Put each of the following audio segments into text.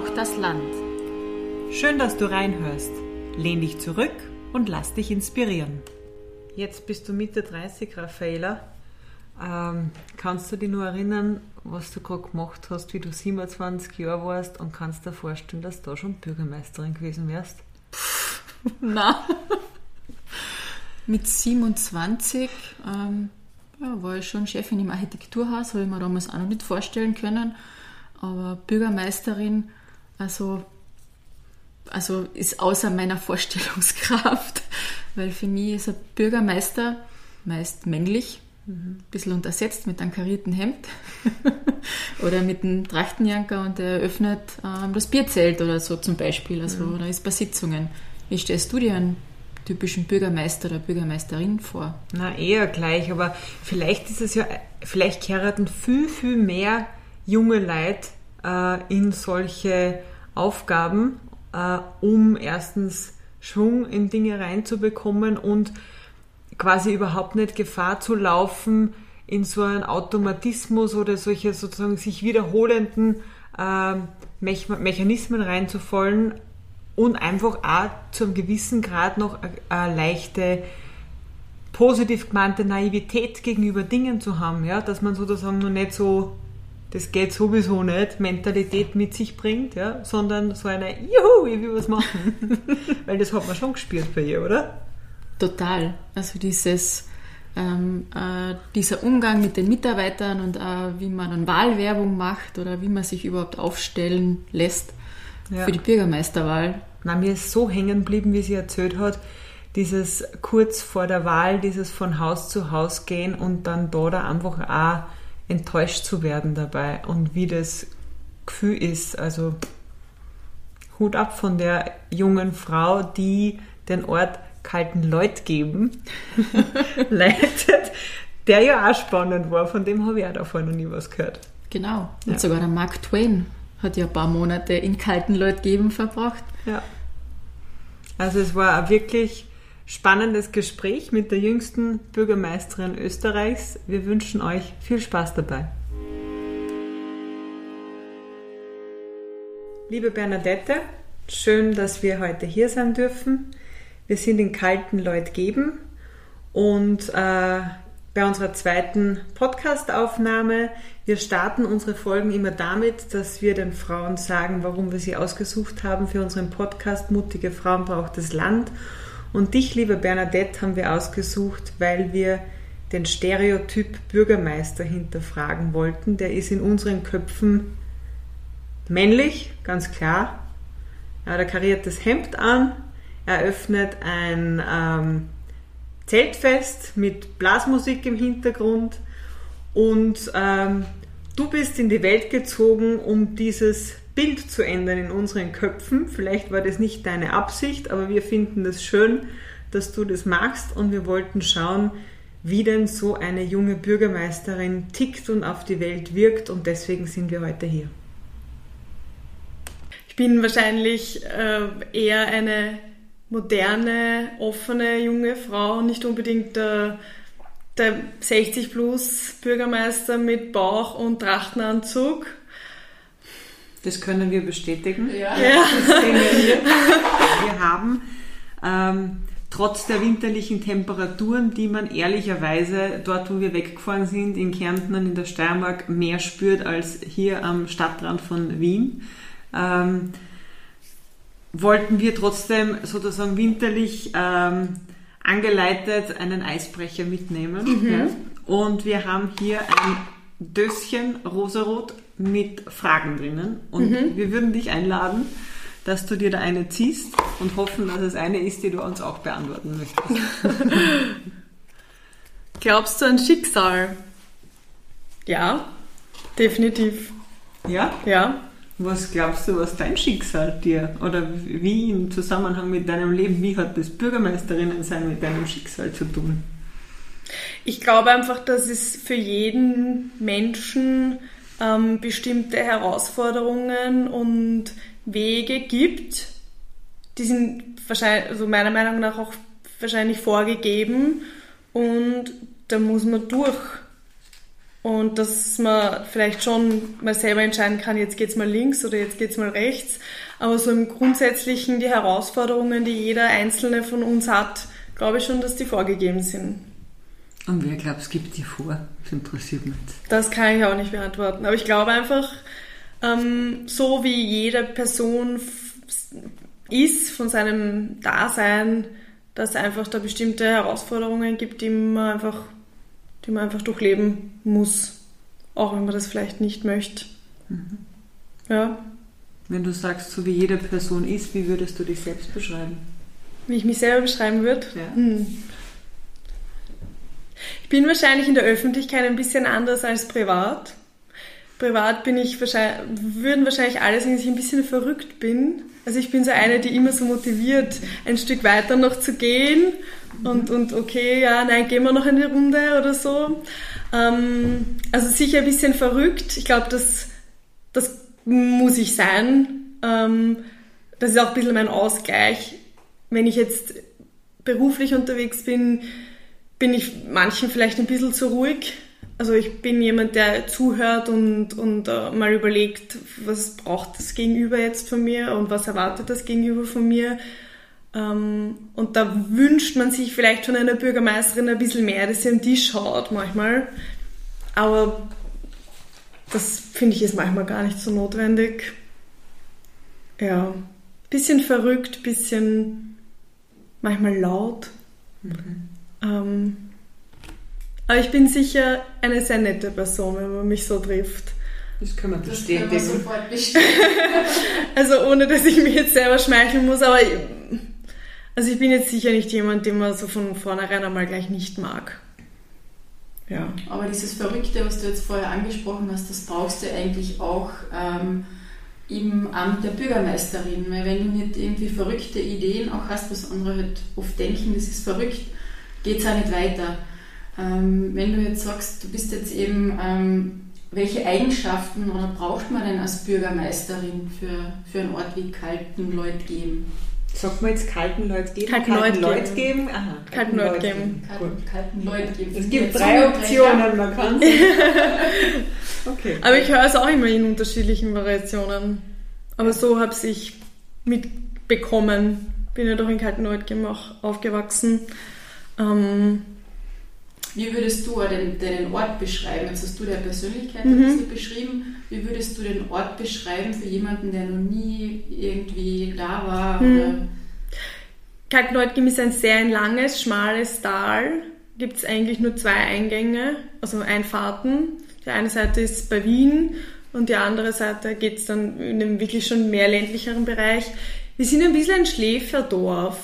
Braucht das Land. Schön, dass du reinhörst. Lehn dich zurück und lass dich inspirieren. Jetzt bist du Mitte 30, Raffaela. Ähm, kannst du dich nur erinnern, was du gerade gemacht hast, wie du 27 Jahre warst und kannst dir vorstellen, dass du da schon Bürgermeisterin gewesen wärst? Na, mit 27 ähm, ja, war ich schon Chefin im Architekturhaus, habe ich mir damals auch noch nicht vorstellen können. Aber Bürgermeisterin, also, also ist außer meiner Vorstellungskraft, weil für mich ist ein Bürgermeister meist männlich, ein bisschen untersetzt mit einem karierten Hemd oder mit einem Trachtenjanker und der eröffnet ähm, das Bierzelt oder so zum Beispiel, also mhm. oder ist bei Sitzungen. Wie stellst du dir einen typischen Bürgermeister oder Bürgermeisterin vor? Na, eher gleich, aber vielleicht ist es ja, vielleicht heiraten viel, viel mehr junge Leute äh, in solche Aufgaben, äh, um erstens Schwung in Dinge reinzubekommen und quasi überhaupt nicht Gefahr zu laufen, in so einen Automatismus oder solche sozusagen sich wiederholenden äh, Mechanismen reinzufallen und einfach auch zu einem gewissen Grad noch eine, leichte positiv gemeinte Naivität gegenüber Dingen zu haben, ja, dass man sozusagen noch nicht so das geht sowieso nicht, Mentalität mit sich bringt, ja, sondern so eine, juhu, ich will was machen. Weil das hat man schon gespürt bei ihr, oder? Total. Also dieses, ähm, äh, dieser Umgang mit den Mitarbeitern und äh, wie man dann Wahlwerbung macht oder wie man sich überhaupt aufstellen lässt ja. für die Bürgermeisterwahl. Na, mir ist so hängen geblieben, wie sie erzählt hat, dieses kurz vor der Wahl, dieses von Haus zu Haus gehen und dann da, da einfach auch enttäuscht zu werden dabei und wie das Gefühl ist. Also Hut ab von der jungen Frau, die den Ort kalten Leut geben leitet, der ja auch spannend war. Von dem habe ich auch davor noch nie was gehört. Genau. Und ja. sogar der Mark Twain hat ja ein paar Monate in kalten Leut geben verbracht. Ja. Also es war wirklich spannendes Gespräch mit der jüngsten Bürgermeisterin Österreichs. Wir wünschen euch viel Spaß dabei. Liebe Bernadette, schön, dass wir heute hier sein dürfen. Wir sind in Kalten Leut geben und äh, bei unserer zweiten Podcast-Aufnahme. Wir starten unsere Folgen immer damit, dass wir den Frauen sagen, warum wir sie ausgesucht haben für unseren Podcast Mutige Frauen braucht das Land und dich, liebe Bernadette, haben wir ausgesucht, weil wir den Stereotyp Bürgermeister hinterfragen wollten. Der ist in unseren Köpfen männlich, ganz klar. Er hat ein kariertes Hemd an, er öffnet ein ähm, Zeltfest mit Blasmusik im Hintergrund und ähm, du bist in die Welt gezogen, um dieses Bild zu ändern in unseren Köpfen. Vielleicht war das nicht deine Absicht, aber wir finden das schön, dass du das machst und wir wollten schauen, wie denn so eine junge Bürgermeisterin tickt und auf die Welt wirkt und deswegen sind wir heute hier. Ich bin wahrscheinlich äh, eher eine moderne, offene junge Frau, nicht unbedingt der, der 60 plus Bürgermeister mit Bauch und Trachtenanzug. Das können wir bestätigen. Ja. ja. Wir. wir. haben ähm, trotz der winterlichen Temperaturen, die man ehrlicherweise dort, wo wir weggefahren sind, in Kärnten und in der Steiermark, mehr spürt als hier am Stadtrand von Wien, ähm, wollten wir trotzdem sozusagen winterlich ähm, angeleitet einen Eisbrecher mitnehmen. Mhm. Ja? Und wir haben hier ein Döschen rosarot mit Fragen drinnen. Und mhm. wir würden dich einladen, dass du dir da eine ziehst und hoffen, dass es eine ist, die du uns auch beantworten möchtest. Glaubst du an Schicksal? Ja, definitiv. Ja? Ja. Was glaubst du, was dein Schicksal dir oder wie im Zusammenhang mit deinem Leben, wie hat das Bürgermeisterinnen sein mit deinem Schicksal zu tun? Ich glaube einfach, dass es für jeden Menschen ähm, bestimmte Herausforderungen und Wege gibt. Die sind wahrscheinlich, also meiner Meinung nach auch wahrscheinlich vorgegeben und da muss man durch. und dass man vielleicht schon mal selber entscheiden kann, jetzt geht's mal links oder jetzt geht's mal rechts. Aber so im Grundsätzlichen die Herausforderungen, die jeder Einzelne von uns hat, glaube ich schon, dass die vorgegeben sind. Und wer glaubt, es gibt die vor? Das interessiert mich. Das kann ich auch nicht beantworten. Aber ich glaube einfach, ähm, so wie jede Person ist von seinem Dasein, dass es einfach da bestimmte Herausforderungen gibt, die man einfach, die man einfach durchleben muss, auch wenn man das vielleicht nicht möchte. Mhm. Ja. Wenn du sagst, so wie jede Person ist, wie würdest du dich selbst beschreiben? Wie ich mich selber beschreiben würde? Ja. Hm. Ich bin wahrscheinlich in der Öffentlichkeit ein bisschen anders als privat. Privat bin ich wahrscheinlich, würden wahrscheinlich alle sagen, dass ich ein bisschen verrückt bin. Also ich bin so eine, die immer so motiviert, ein Stück weiter noch zu gehen und, und okay, ja, nein, gehen wir noch eine Runde oder so. Ähm, also sicher ein bisschen verrückt. Ich glaube, das, das muss ich sein. Ähm, das ist auch ein bisschen mein Ausgleich. Wenn ich jetzt beruflich unterwegs bin, bin ich manchen vielleicht ein bisschen zu ruhig also ich bin jemand, der zuhört und, und uh, mal überlegt, was braucht das Gegenüber jetzt von mir und was erwartet das Gegenüber von mir. Ähm, und da wünscht man sich vielleicht von einer Bürgermeisterin ein bisschen mehr, dass sie an die schaut manchmal. Aber das finde ich ist manchmal gar nicht so notwendig. Ja, bisschen verrückt, bisschen manchmal laut. Mhm. Ähm, aber ich bin sicher eine sehr nette Person, wenn man mich so trifft. Das kann man bestätigen. Das kann man sofort also ohne, dass ich mich jetzt selber schmeicheln muss, aber also ich bin jetzt sicher nicht jemand, den man so von vornherein einmal gleich nicht mag. Ja. Aber dieses Verrückte, was du jetzt vorher angesprochen hast, das brauchst du eigentlich auch ähm, im Amt der Bürgermeisterin. Weil wenn du nicht irgendwie verrückte Ideen auch hast, was andere halt oft denken, das ist verrückt, geht es auch nicht weiter. Ähm, wenn du jetzt sagst, du bist jetzt eben, ähm, welche Eigenschaften oder braucht man denn als Bürgermeisterin für, für einen Ort wie Kaltenleut geben? Sagt man jetzt kalten Leut geben? Kalten, kalten Leut geben? Aha, kalten, kalten Leut geben. Kalten, kalten Leut geben. Es gibt drei Optionen, man kann Okay. Aber ich höre es auch immer in unterschiedlichen Variationen. Aber so habe ich mitbekommen. Bin ja doch in kalten Leut auch aufgewachsen. Ähm, wie würdest du den, deinen Ort beschreiben? Jetzt hast du der Persönlichkeit mhm. ein bisschen beschrieben. Wie würdest du den Ort beschreiben für jemanden, der noch nie irgendwie da war? Mhm. Kaltenleutgem ist ein sehr langes, schmales Tal. Gibt es eigentlich nur zwei Eingänge, also Einfahrten. Die eine Seite ist bei Wien und die andere Seite geht es dann in einem wirklich schon mehr ländlicheren Bereich. Wir sind ein bisschen ein Schläferdorf,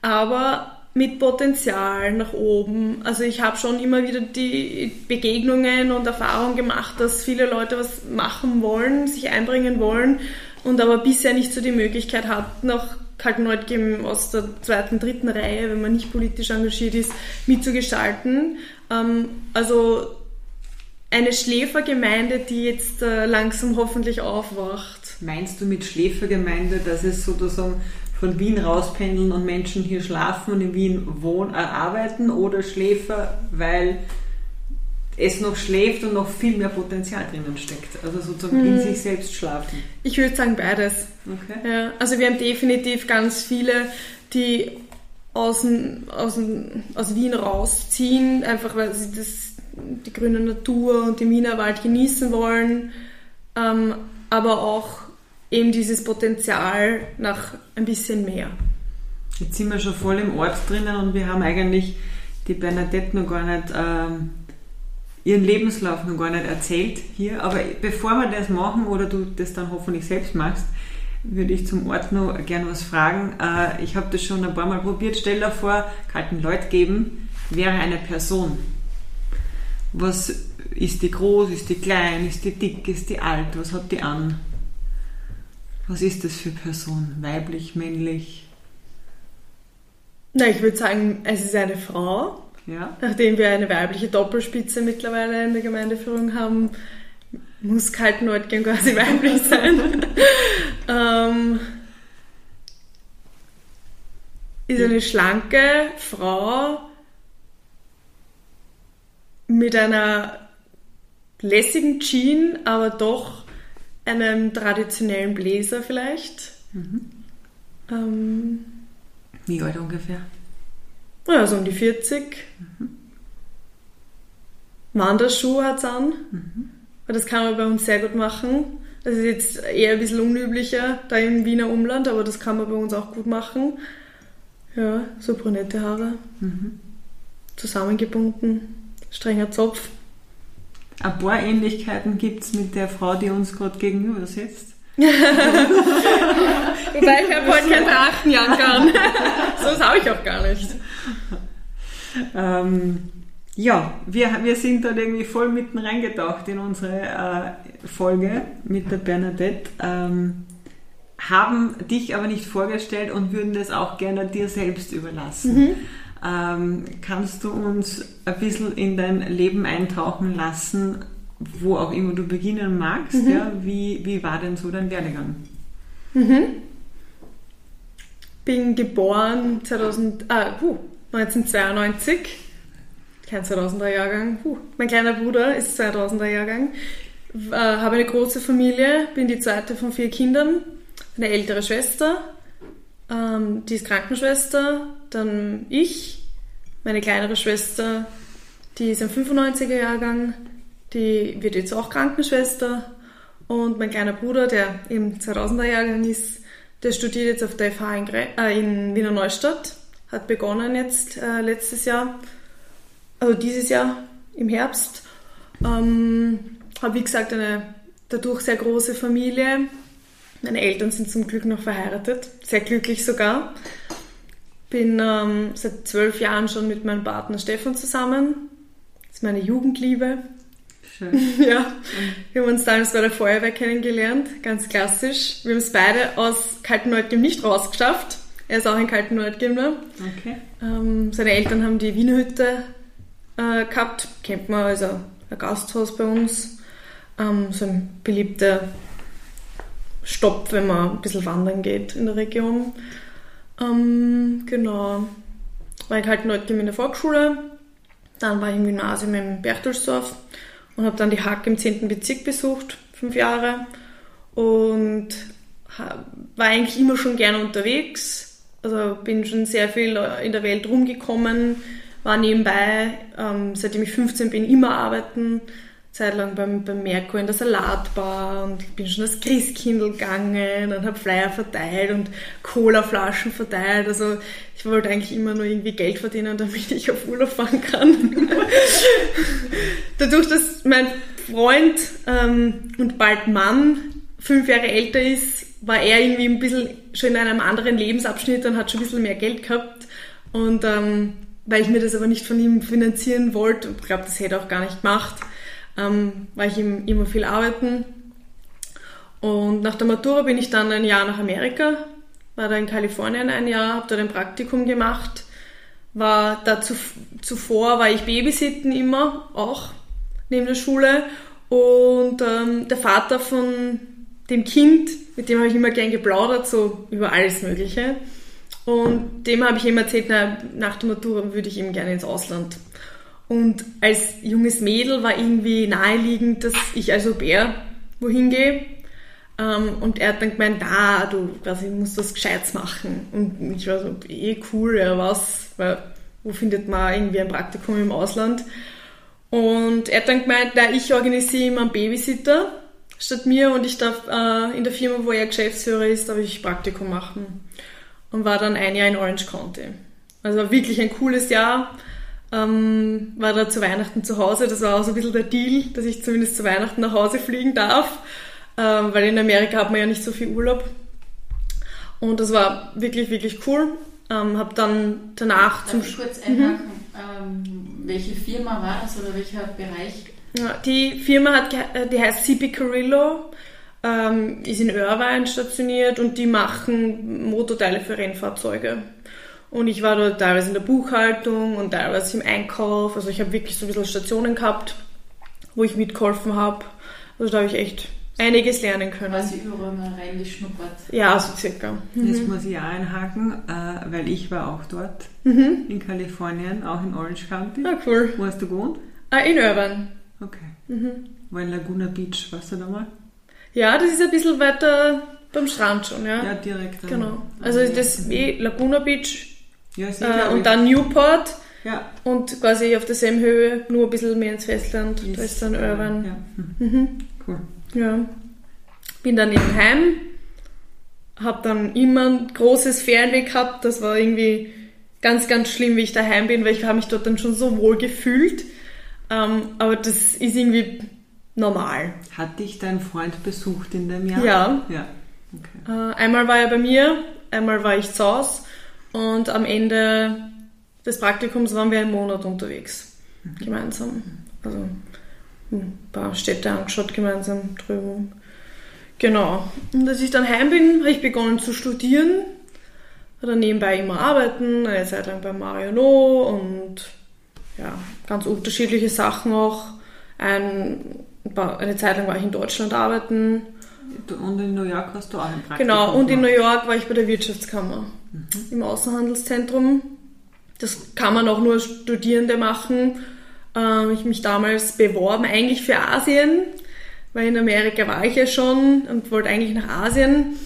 aber mit Potenzial nach oben. Also ich habe schon immer wieder die Begegnungen und Erfahrungen gemacht, dass viele Leute was machen wollen, sich einbringen wollen und aber bisher nicht so die Möglichkeit hatten, auch Kaltenleutgeben aus der zweiten, dritten Reihe, wenn man nicht politisch engagiert ist, mitzugestalten. Ähm, also eine Schläfergemeinde, die jetzt äh, langsam hoffentlich aufwacht. Meinst du mit Schläfergemeinde, dass es sozusagen von Wien rauspendeln und Menschen hier schlafen und in Wien wohnen, äh, arbeiten oder Schläfer, weil es noch schläft und noch viel mehr Potenzial drinnen steckt. Also sozusagen hm. in sich selbst schlafen. Ich würde sagen beides. Okay. Ja, also wir haben definitiv ganz viele, die aus, aus, aus Wien rausziehen, einfach weil sie das, die grüne Natur und den Wiener Wald genießen wollen, ähm, aber auch eben dieses Potenzial nach ein bisschen mehr. Jetzt sind wir schon voll im Ort drinnen und wir haben eigentlich die Bernadette noch gar nicht, ähm, ihren Lebenslauf noch gar nicht erzählt hier. Aber bevor wir das machen oder du das dann hoffentlich selbst machst, würde ich zum Ort noch gerne was fragen. Äh, ich habe das schon ein paar Mal probiert. Stell dir vor, kalten Leut geben wäre eine Person. Was ist die groß, ist die klein, ist die dick, ist die alt, was hat die an? Was ist das für Person? Weiblich, männlich? Na, ich würde sagen, es ist eine Frau. Ja. Nachdem wir eine weibliche Doppelspitze mittlerweile in der Gemeindeführung haben, muss Kaltenleutgen quasi weiblich sein. ähm, ist eine schlanke Frau mit einer lässigen Jean, aber doch einem traditionellen Bläser vielleicht. Ähm, Wie alt ungefähr? ja, so um die 40. Wanderschuhe hat es an. Weil Das kann man bei uns sehr gut machen. Das ist jetzt eher ein bisschen unüblicher da im Wiener Umland, aber das kann man bei uns auch gut machen. Ja, so brünette Haare. Zusammengebunden. Strenger Zopf. Ein paar Ähnlichkeiten gibt es mit der Frau, die uns gerade gegenüber sitzt. Wobei ich habe heute keinen Drachen jagen kann. so habe ich auch gar nicht. Ähm, ja, wir, wir sind dort irgendwie voll mitten reingetaucht in unsere äh, Folge mit der Bernadette, ähm, haben dich aber nicht vorgestellt und würden das auch gerne dir selbst überlassen. Ähm, kannst du uns ein bisschen in dein Leben eintauchen lassen, wo auch immer du beginnen magst? Ja? Wie, wie war denn so dein Werdegang? Bin geboren 2000, ah, puh, 1992. Kein 2000er Jahrgang. Puh. Mein kleiner Bruder ist 2000er Jahrgang. Äh, habe eine große Familie, bin die zweite von vier Kindern. Eine ältere Schwester, ähm, die ist Krankenschwester. Dann ich, meine kleinere Schwester, die ist ein 95er Jahrgang. Die wird jetzt auch Krankenschwester. Und mein kleiner Bruder, der im 2000er Jahrgang ist, der studiert jetzt auf der FH in, äh, in Wiener Neustadt. Hat begonnen jetzt äh, letztes Jahr, also dieses Jahr im Herbst. Ähm, habe wie gesagt eine dadurch sehr große Familie. Meine Eltern sind zum Glück noch verheiratet, sehr glücklich sogar. Bin ähm, seit zwölf Jahren schon mit meinem Partner Stefan zusammen. Das ist meine Jugendliebe. Schön. Ja, wir haben uns damals bei der Feuerwehr kennengelernt, ganz klassisch. Wir haben es beide aus Kaltenleutgem nicht rausgeschafft. Er ist auch ein Kaltenleutgemler. Okay. Ähm, seine Eltern haben die Wienerhütte äh, gehabt, kennt man, also ein Gasthaus bei uns. Ähm, so ein beliebter Stopp, wenn man ein bisschen wandern geht in der Region. Ähm, genau. War ich halt Leutgem in der Volksschule, dann war ich im Gymnasium in Berchtesdorf und habe dann die Hack im 10. Bezirk besucht, fünf Jahre. Und war eigentlich immer schon gerne unterwegs. Also bin schon sehr viel in der Welt rumgekommen, war nebenbei, ähm, seitdem ich 15 bin, immer arbeiten. Zeitlang beim, beim Merkur in der Salatbar und bin schon als Christkindl gegangen und habe Flyer verteilt und Colaflaschen verteilt. Also ich wollte eigentlich immer nur irgendwie Geld verdienen, damit ich auf Urlaub fahren kann. Dadurch, dass mein Freund ähm, und bald Mann fünf Jahre älter ist, war er irgendwie ein bisschen schon in einem anderen Lebensabschnitt und hat schon ein bisschen mehr Geld gehabt. Und ähm, weil ich mir das aber nicht von ihm finanzieren wollte, ich glaube, das hätte er auch gar nicht gemacht, ähm, war ich ihm immer viel arbeiten. Und nach der Matura bin ich dann ein Jahr nach Amerika, war da in Kalifornien ein Jahr, habe dort ein Praktikum gemacht, war dazu zuvor war ich Babysitten immer auch neben der Schule und ähm, der Vater von dem Kind, mit dem habe ich immer gern geplaudert, so über alles Mögliche. Und dem habe ich ihm erzählt, na, nach der Matura würde ich ihm gerne ins Ausland. Und als junges Mädel war irgendwie naheliegend, dass ich als Au-pair wohin gehe. Ähm, und er hat dann gemeint, da, du quasi musst was Gescheites machen. Und ich war so, eh cool, ja was, weil wo findet man irgendwie ein Praktikum im Ausland? Und er hat dann gemeint, na, ich organisiere immer einen Babysitter statt mir und ich darf äh, in der Firma, wo er Geschäftsführer ist, darf ich Praktikum machen. Und war dann ein Jahr in Orange County. Also wirklich ein cooles Jahr. Ähm, war da zu Weihnachten zu Hause. Das war auch so ein bisschen der Deal, dass ich zumindest zu Weihnachten nach Hause fliegen darf. Ähm, weil in Amerika hat man ja nicht so viel Urlaub. Und das war wirklich, wirklich cool. Ähm, hab dann danach zum Darf ich kurz einhaken? Ähm, welche Firma war das oder welcher Bereich? Ja, die Firma hat, äh, die heißt CP Carrillo, ähm, ist in Irvine stationiert und die machen Motorteile für Rennfahrzeuge. Und ich war dort teilweise in der Buchhaltung und teilweise im Einkauf. Also ich habe wirklich so ein bisschen Stationen gehabt, wo ich mitgeholfen habe. Also da habe ich echt einiges lernen können. Quasi überall mal reingeschnuppert. Ja, so circa. Jetzt muss ich auch einhaken, äh, weil ich war auch dort in Kalifornien, auch in Orange County. Ah, cool. Wo hast du gewohnt? Ah, in Irvine. Okay. Mhm. War in Laguna Beach, warst du da mal? Ja, das ist ein bisschen weiter beim Strand schon, ja. Ja, direkt. Genau. Also das ist eh Laguna Beach Ja, äh, sicher. und dann Newport Ja. und quasi auf derselben Höhe, nur ein bisschen mehr ins Festland. da ist dann Urban. Ja. Hm. Mhm. Cool. Ja. Bin dann eben heim, hab dann immer ein großes Fernweh gehabt. Das war irgendwie ganz, ganz schlimm, wie ich daheim bin, weil ich habe mich dort dann schon so wohl gefühlt. Ähm, aber das ist irgendwie normal. Hat dich dein Freund besucht in dem Jahr? Ja. Ja. Okay. Äh, einmal war er bei mir, einmal war ich zu Hause und am Ende des Praktikums waren wir einen Monat unterwegs. Gemeinsam. Also ein paar Städte angeschaut gemeinsam drüben. Genau. Und als ich dann heim bin, habe ich begonnen zu studieren. Dann nebenbei immer arbeiten, eine Zeit lang bei Mario No und ja, ganz unterschiedliche Sachen auch. Ein, eine Zeit lang war ich in Deutschland arbeiten. Und in New York hast du auch ein Praktikum Genau, und in New. York war ich bei der Wirtschaftskammer im Außenhandelszentrum. Das kann man auch nur Studierende machen. Ähm, ich mich damals beworben, eigentlich für Asien, weil in Amerika war ich ja schon und wollte eigentlich nach Asien.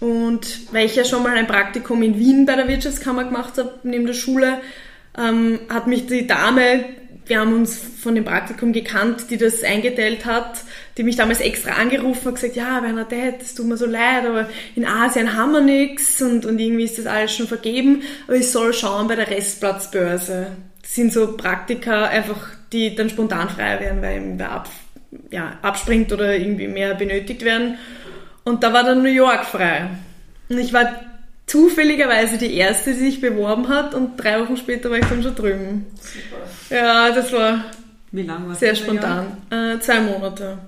Und weil ich ja schon mal ein Praktikum in Wien bei der Wirtschaftskammer gemacht habe, neben der Schule, ähm, hat mich die Dame, wir haben uns von dem Praktikum gekannt, die das eingeteilt hat, die mich damals extra angerufen hat gesagt, ja, Bernadette, es tut mir so leid, aber in Asien haben wir nichts und, und irgendwie ist das alles schon vergeben, aber ich soll schauen bei der Restplatzbörse. Das sind so Praktika einfach, die dann spontan frei werden, weil eben wer ab, ja, abspringt oder irgendwie mehr benötigt werden. Und da war dann New York frei. Und ich war zufälligerweise die erste, die sich beworben hat und drei Wochen später war ich dann schon drüben. Ja, das war Wie lange warst sehr spontan. Äh, zwei Monate.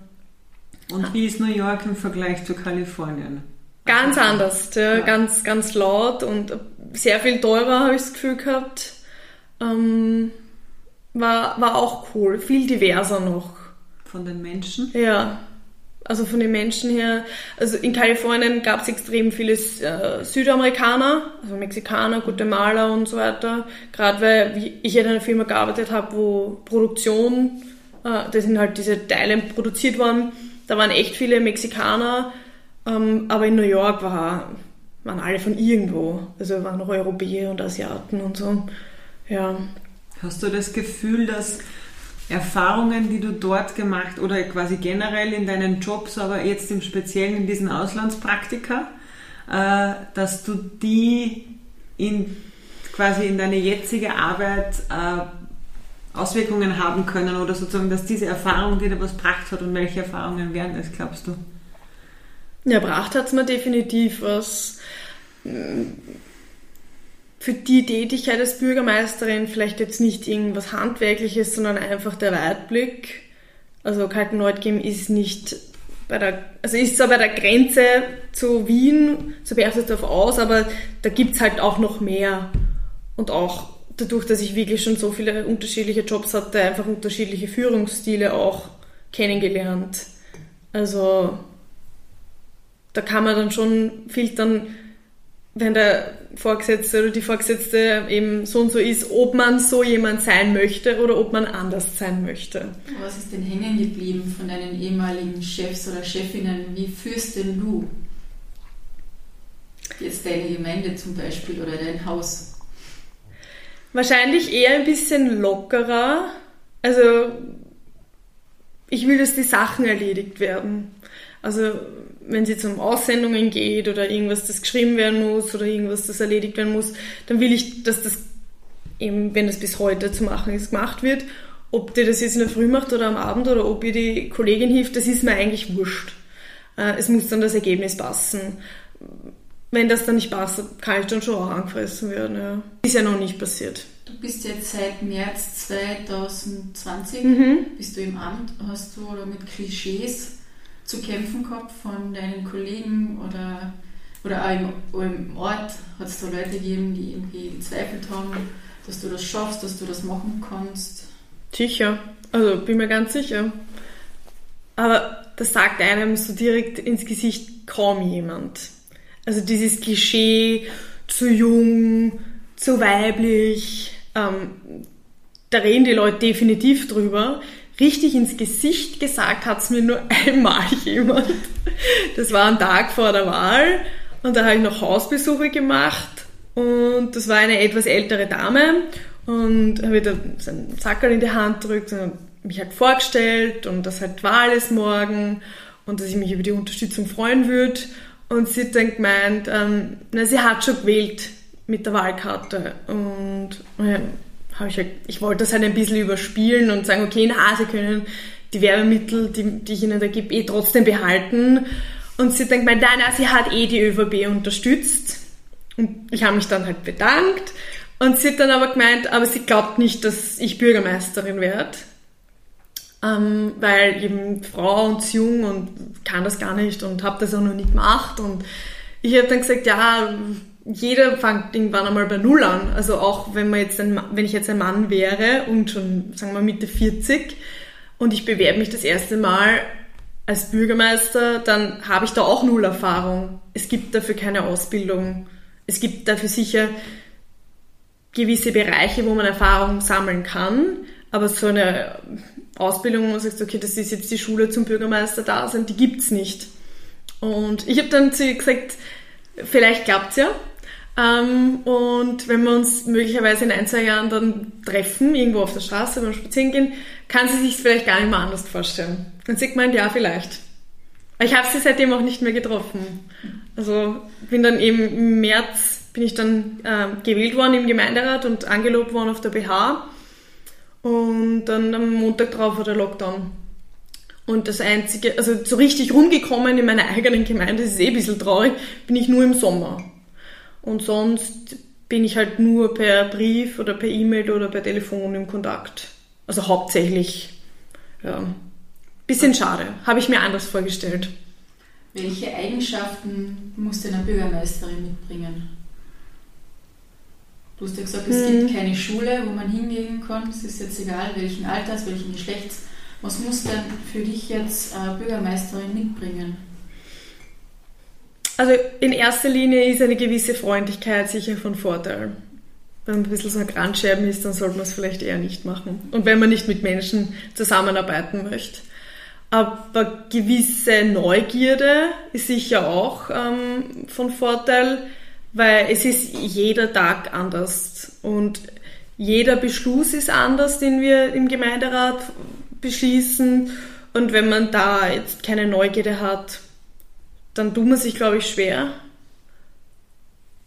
Und wie ist New York im Vergleich zu Kalifornien? Ganz anders, Ja. ganz, ganz laut und sehr viel teurer habe ich das Gefühl gehabt. Ähm, war, war auch cool, viel diverser noch. Von den Menschen? Ja, also von den Menschen her. Also in Kalifornien gab es extrem viele äh, Südamerikaner, also Mexikaner, Guatemala und so weiter. Gerade weil ich in einer Firma gearbeitet habe, wo Produktion, äh, da sind halt diese Teile produziert worden. Da waren echt viele Mexikaner, ähm, aber in New York war, waren alle von irgendwo. Also waren noch Europäer und Asiaten und so. Ja. Hast du das Gefühl, dass Erfahrungen, die du dort gemacht oder quasi generell in deinen Jobs, aber jetzt im Speziellen in diesen Auslandspraktika, äh, dass du die in quasi in deine jetzige Arbeit äh, Auswirkungen haben können oder sozusagen, dass diese Erfahrung dir was gebracht hat und welche Erfahrungen wären es, glaubst du? Ja, gebracht hat's mir definitiv was. Für die Tätigkeit als Bürgermeisterin vielleicht jetzt nicht irgendwas Handwerkliches, sondern einfach der Weitblick. Also Kaltenleutgeben ist nicht bei der, also ist zwar bei der Grenze zu Wien, zu Berchtesgaden aus, aber da gibt's halt auch noch mehr. Und auch dadurch, dass ich wirklich schon so viele unterschiedliche Jobs hatte, einfach unterschiedliche Führungsstile auch kennengelernt. Also da kann man dann schon filtern, wenn der Vorgesetzte oder die Vorgesetzte eben so und so ist, ob man so jemand sein möchte oder ob man anders sein möchte. Was ist denn hängen geblieben von deinen ehemaligen Chefs oder Chefinnen? Wie führst denn du jetzt deine Gemeinde zum Beispiel oder dein Haus? Wahrscheinlich eher ein bisschen lockerer. Also ich will, dass die Sachen erledigt werden. Also wenn es jetzt um Aussendungen geht oder irgendwas, das geschrieben werden muss oder irgendwas, das erledigt werden muss, dann will ich, dass das eben, wenn es bis heute zu machen ist, gemacht wird. Ob die das jetzt in der Früh macht oder am Abend oder ob ihr die Kollegin hilft, das ist mir eigentlich wurscht. Äh, Es muss dann das Ergebnis passen. Wenn das dann nicht passt, kann ich dann schon auch angefressen werden. Ja. Ist ja noch nicht passiert. Du bist jetzt seit März 2020, Mhm. bist du im Amt, hast du oder mit Klischees zu kämpfen gehabt von deinen Kollegen oder, oder auch im, im Ort? Hat es da Leute gegeben, die irgendwie gezweifelt haben, dass du das schaffst, dass du das machen kannst? Sicher. Also bin mir ganz sicher. Aber das sagt einem so direkt ins Gesicht kaum jemand. Also dieses Klischee, zu jung, zu weiblich, ähm, da reden die Leute definitiv drüber. Richtig ins Gesicht gesagt hat es mir nur einmal jemand. Das war ein Tag vor der Wahl und da habe ich noch Hausbesuche gemacht und das war eine etwas ältere Dame und habe da seinen Zackerl in die Hand gedrückt und mich halt vorgestellt und dass halt Wahl ist morgen und dass ich mich über die Unterstützung freuen würde. Und sie hat dann gemeint, ähm, na, sie hat schon gewählt mit der Wahlkarte. Und äh, habe ich, ich wollte das halt ein bisschen überspielen und sagen, okay, na, sie können die Werbemittel, die, die ich ihnen da gebe, eh trotzdem behalten. Und sie gemeint, nein, nein, sie hat eh die ÖVP unterstützt. Und ich habe mich dann halt bedankt. Und sie hat dann aber gemeint, aber sie glaubt nicht, dass ich Bürgermeisterin werde ähm, weil eben Frau und jung und kann das gar nicht und habe das auch noch nie gemacht. Und ich habe dann gesagt, ja, jeder fängt irgendwann einmal bei Null an. Also auch wenn man jetzt ein, wenn ich jetzt ein Mann wäre und schon, sagen wir, Mitte 40 und ich bewerbe mich das erste Mal als Bürgermeister, dann habe ich da auch null Erfahrung. Es gibt dafür keine Ausbildung. Es gibt dafür sicher gewisse Bereiche, wo man Erfahrung sammeln kann, aber so eine Ausbildung, wo man sagt, okay, das ist jetzt die Schule zum Bürgermeister da sein, die gibt's nicht. Und ich habe dann zu ihr gesagt, vielleicht klappt's ja. Ähm, und wenn wir uns möglicherweise in ein, zwei Jahren dann treffen, irgendwo auf der Straße beim Spazieren gehen, kann sie sich vielleicht gar nicht mehr anders vorstellen. Und sie meint, ja, vielleicht. Ich habe sie seitdem auch nicht mehr getroffen. Also bin dann eben im März bin ich dann äh, gewählt worden im Gemeinderat und angelobt worden auf der BH. Und dann am Montag drauf war der Lockdown. Und das Einzige, also so richtig rumgekommen in meiner eigenen Gemeinde, das ist eh ein bisschen traurig, bin ich nur im Sommer. Und sonst bin ich halt nur per Brief oder per E-Mail oder per Telefon im Kontakt. Also hauptsächlich, ja. Bisschen schade. Habe ich mir anders vorgestellt. Welche Eigenschaften muss denn eine Bürgermeisterin mitbringen? Du hast ja gesagt, es mhm. gibt keine Schule, wo man hingehen kann. Es ist jetzt egal, welchen Alters, welchen Geschlechts. Was muss denn für dich jetzt eine Bürgermeisterin mitbringen? Also in erster Linie ist eine gewisse Freundlichkeit sicher von Vorteil. Wenn man ein bisschen so ein Grandscherben ist, dann sollte man es vielleicht eher nicht machen. Und wenn man nicht mit Menschen zusammenarbeiten möchte. Aber gewisse Neugierde ist sicher auch ähm, von Vorteil weil es ist jeder Tag anders und jeder Beschluss ist anders, den wir im Gemeinderat beschließen. Und wenn man da jetzt keine Neugierde hat, dann tut man sich, glaube ich, schwer.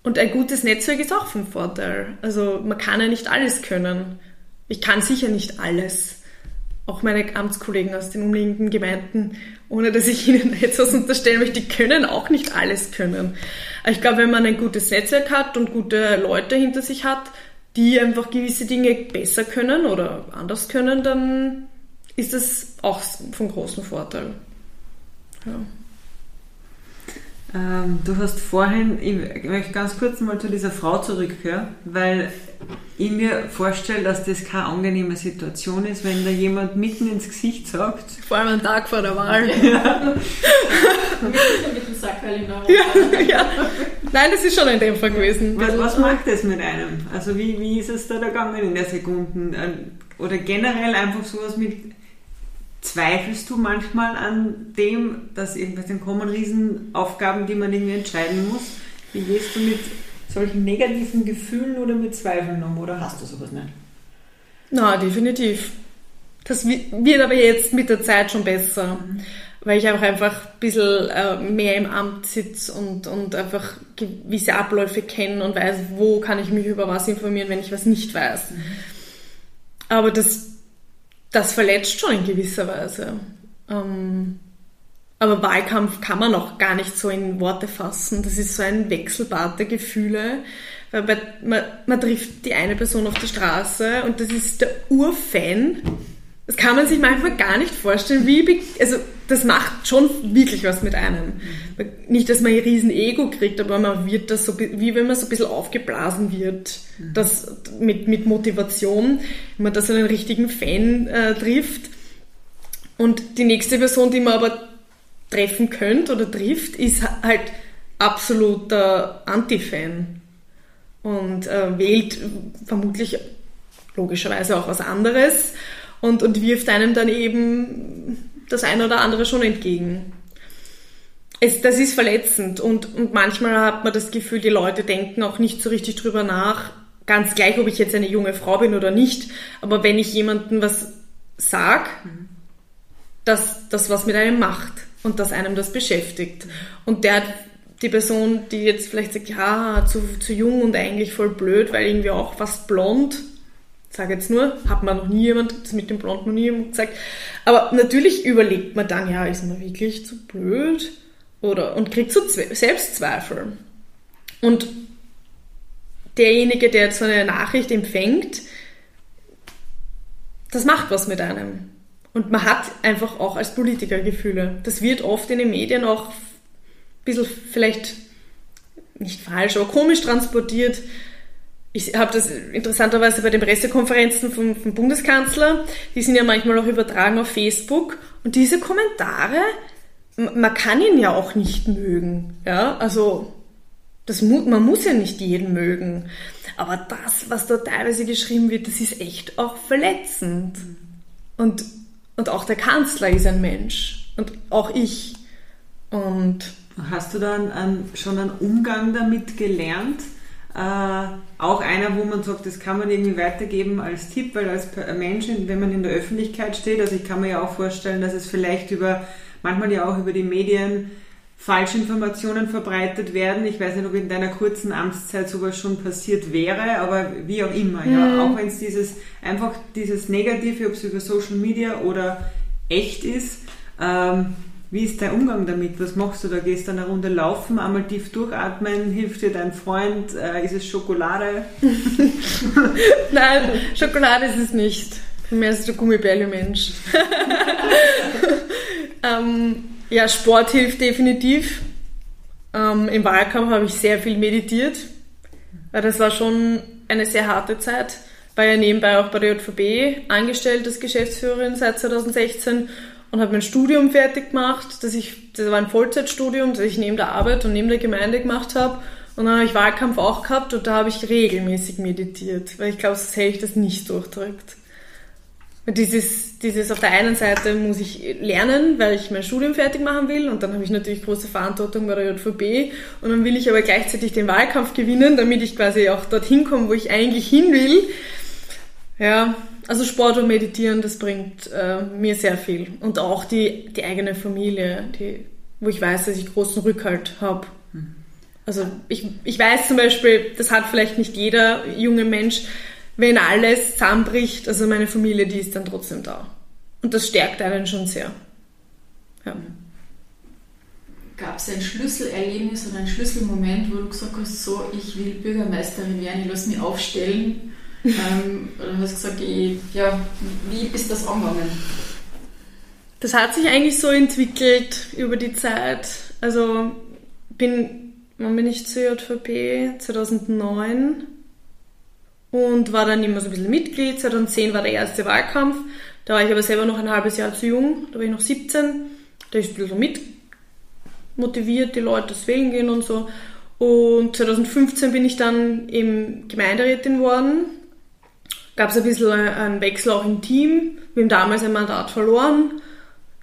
Und ein gutes Netzwerk ist auch von Vorteil. Also man kann ja nicht alles können. Ich kann sicher nicht alles. Auch meine Amtskollegen aus den umliegenden Gemeinden, ohne dass ich ihnen etwas unterstellen möchte, die können auch nicht alles können. Ich glaube, wenn man ein gutes Netzwerk hat und gute Leute hinter sich hat, die einfach gewisse Dinge besser können oder anders können, dann ist das auch von großem Vorteil. Ja. Ähm, du hast vorhin, ich möchte ganz kurz mal zu dieser Frau zurückkehren, weil ich mir vorstelle, dass das keine angenehme Situation ist, wenn da jemand mitten ins Gesicht sagt. Vor allem einen Tag vor der Wahl. Ja. ja, ja. Nein, das ist schon ein Dämpfer gewesen. Was, was macht das mit einem? Also wie, wie ist es da gegangen in der Sekunden? Äh, oder generell einfach sowas mit Zweifelst du manchmal an dem, dass irgendwas dann kommen Riesenaufgaben, die man irgendwie entscheiden muss? Wie gehst du mit solchen negativen Gefühlen oder mit Zweifeln um oder hast du sowas nicht? Na, definitiv. Das wird aber jetzt mit der Zeit schon besser, mhm. weil ich auch einfach ein bisschen äh, mehr im Amt sitze und, und einfach gewisse Abläufe kenne und weiß, wo kann ich mich über was informieren, wenn ich was nicht weiß. Mhm. Aber das das verletzt schon in gewisser Weise. Ähm, aber Wahlkampf kann man auch gar nicht so in Worte fassen. Das ist so ein Wechselbad der Gefühle. Weil man, man trifft die eine Person auf der Straße und das ist der Urfan das kann man sich manchmal gar nicht vorstellen, wie, also das macht schon wirklich was mit einem. Nicht, dass man ein riesen Ego kriegt, aber man wird das so, wie wenn man so ein bisschen aufgeblasen wird, das mit, mit Motivation, wenn man da so einen richtigen Fan äh, trifft. Und die nächste Person, die man aber treffen könnte oder trifft, ist halt absoluter Anti-Fan und äh, wählt vermutlich logischerweise auch was anderes und, und wirft einem dann eben das eine oder andere schon entgegen. Es, das ist verletzend und, und manchmal hat man das Gefühl, die Leute denken auch nicht so richtig drüber nach, ganz gleich, ob ich jetzt eine junge Frau bin oder nicht, aber wenn ich jemandem was sag, mhm. dass das was mit einem macht und dass einem das beschäftigt. Und der die Person, die jetzt vielleicht sagt, ja, zu, zu jung und eigentlich voll blöd, weil irgendwie auch fast blond, sage jetzt nur, hat man noch nie jemand, das mit dem Blond noch nie jemand gesagt. Aber natürlich überlegt man dann, ja, ist man wirklich zu blöd? Oder, und kriegt so Selbstzweifel. Und derjenige, der jetzt so eine Nachricht empfängt, das macht was mit einem. Und man hat einfach auch als Politiker Gefühle. Das wird oft in den Medien auch ein bisschen vielleicht nicht falsch, aber komisch transportiert. Ich habe das interessanterweise bei den Pressekonferenzen vom, vom, Bundeskanzler, die sind ja manchmal auch übertragen auf Facebook. Und diese Kommentare, man kann ihn ja auch nicht mögen. Ja, also das, man muss ja nicht jeden mögen. Aber das, was da teilweise geschrieben wird, das ist echt auch verletzend. Und, und auch der Kanzler ist ein Mensch. Und auch ich. Und Hast du dann schon einen Umgang damit gelernt? Äh, auch einer, wo man sagt, das kann man irgendwie weitergeben als Tipp, weil als Mensch, wenn man in der Öffentlichkeit steht, also ich kann mir ja auch vorstellen, dass es vielleicht über, manchmal ja auch über die Medien Falschinformationen verbreitet werden. Ich weiß nicht, ob in deiner kurzen Amtszeit sowas schon passiert wäre, aber wie auch immer, mhm. ja. Auch wenn es dieses, einfach dieses Negative, ob es über Social Media oder echt ist, ähm, wie ist dein Umgang damit? Was machst du da? Gehst du eine Runde laufen, einmal tief durchatmen? Hilft dir dein Freund? Äh, ist es Schokolade? Nein, Schokolade ist es nicht. Mehr ist der Gummibärle-Mensch. ähm, ja, Sport hilft definitiv. Ähm, Im Wahlkampf habe ich sehr viel meditiert, weil das war schon eine sehr harte Zeit. War ja nebenbei auch bei der JVB angestellt als Geschäftsführerin seit 2016 und habe mein Studium fertig gemacht. Das, ich, das war ein Vollzeitstudium, das ich neben der Arbeit und neben der Gemeinde gemacht habe. Und dann habe ich Wahlkampf auch gehabt und da habe ich regelmäßig meditiert, weil ich glaube, sonst hätte ich das nicht durchdrückt. Dieses, dieses auf der einen Seite muss ich lernen, weil ich mein Studium fertig machen will und dann habe ich natürlich große Verantwortung bei der JVB und dann will ich aber gleichzeitig den Wahlkampf gewinnen, damit ich quasi auch dorthin komme, wo ich eigentlich hin will. Ja, also Sport und Meditieren, das bringt äh, mir sehr viel und auch die, die eigene Familie, die, wo ich weiß, dass ich großen Rückhalt habe. Also ich, ich weiß zum Beispiel, das hat vielleicht nicht jeder junge Mensch, wenn alles zusammenbricht, also meine Familie, die ist dann trotzdem da. Und das stärkt einen schon sehr. Ja. Gab es ein Schlüsselerlebnis oder ein Schlüsselmoment, wo du gesagt hast, so, ich will Bürgermeisterin werden, ich lasse mich aufstellen? Ähm, oder hast gesagt, ich, ja, wie ist das angegangen? Das hat sich eigentlich so entwickelt über die Zeit. Also bin, wann bin ich zur JVP? 2009 und war dann immer so ein bisschen Mitglied. 2010 war der erste Wahlkampf. Da war ich aber selber noch ein halbes Jahr zu jung. Da war ich noch 17. Da ist ein bisschen mit motiviert, die Leute das wählen gehen und so. Und 2015 bin ich dann eben Gemeinderätin worden. Gab es ein bisschen einen Wechsel auch im Team. Wir haben damals ein Mandat verloren.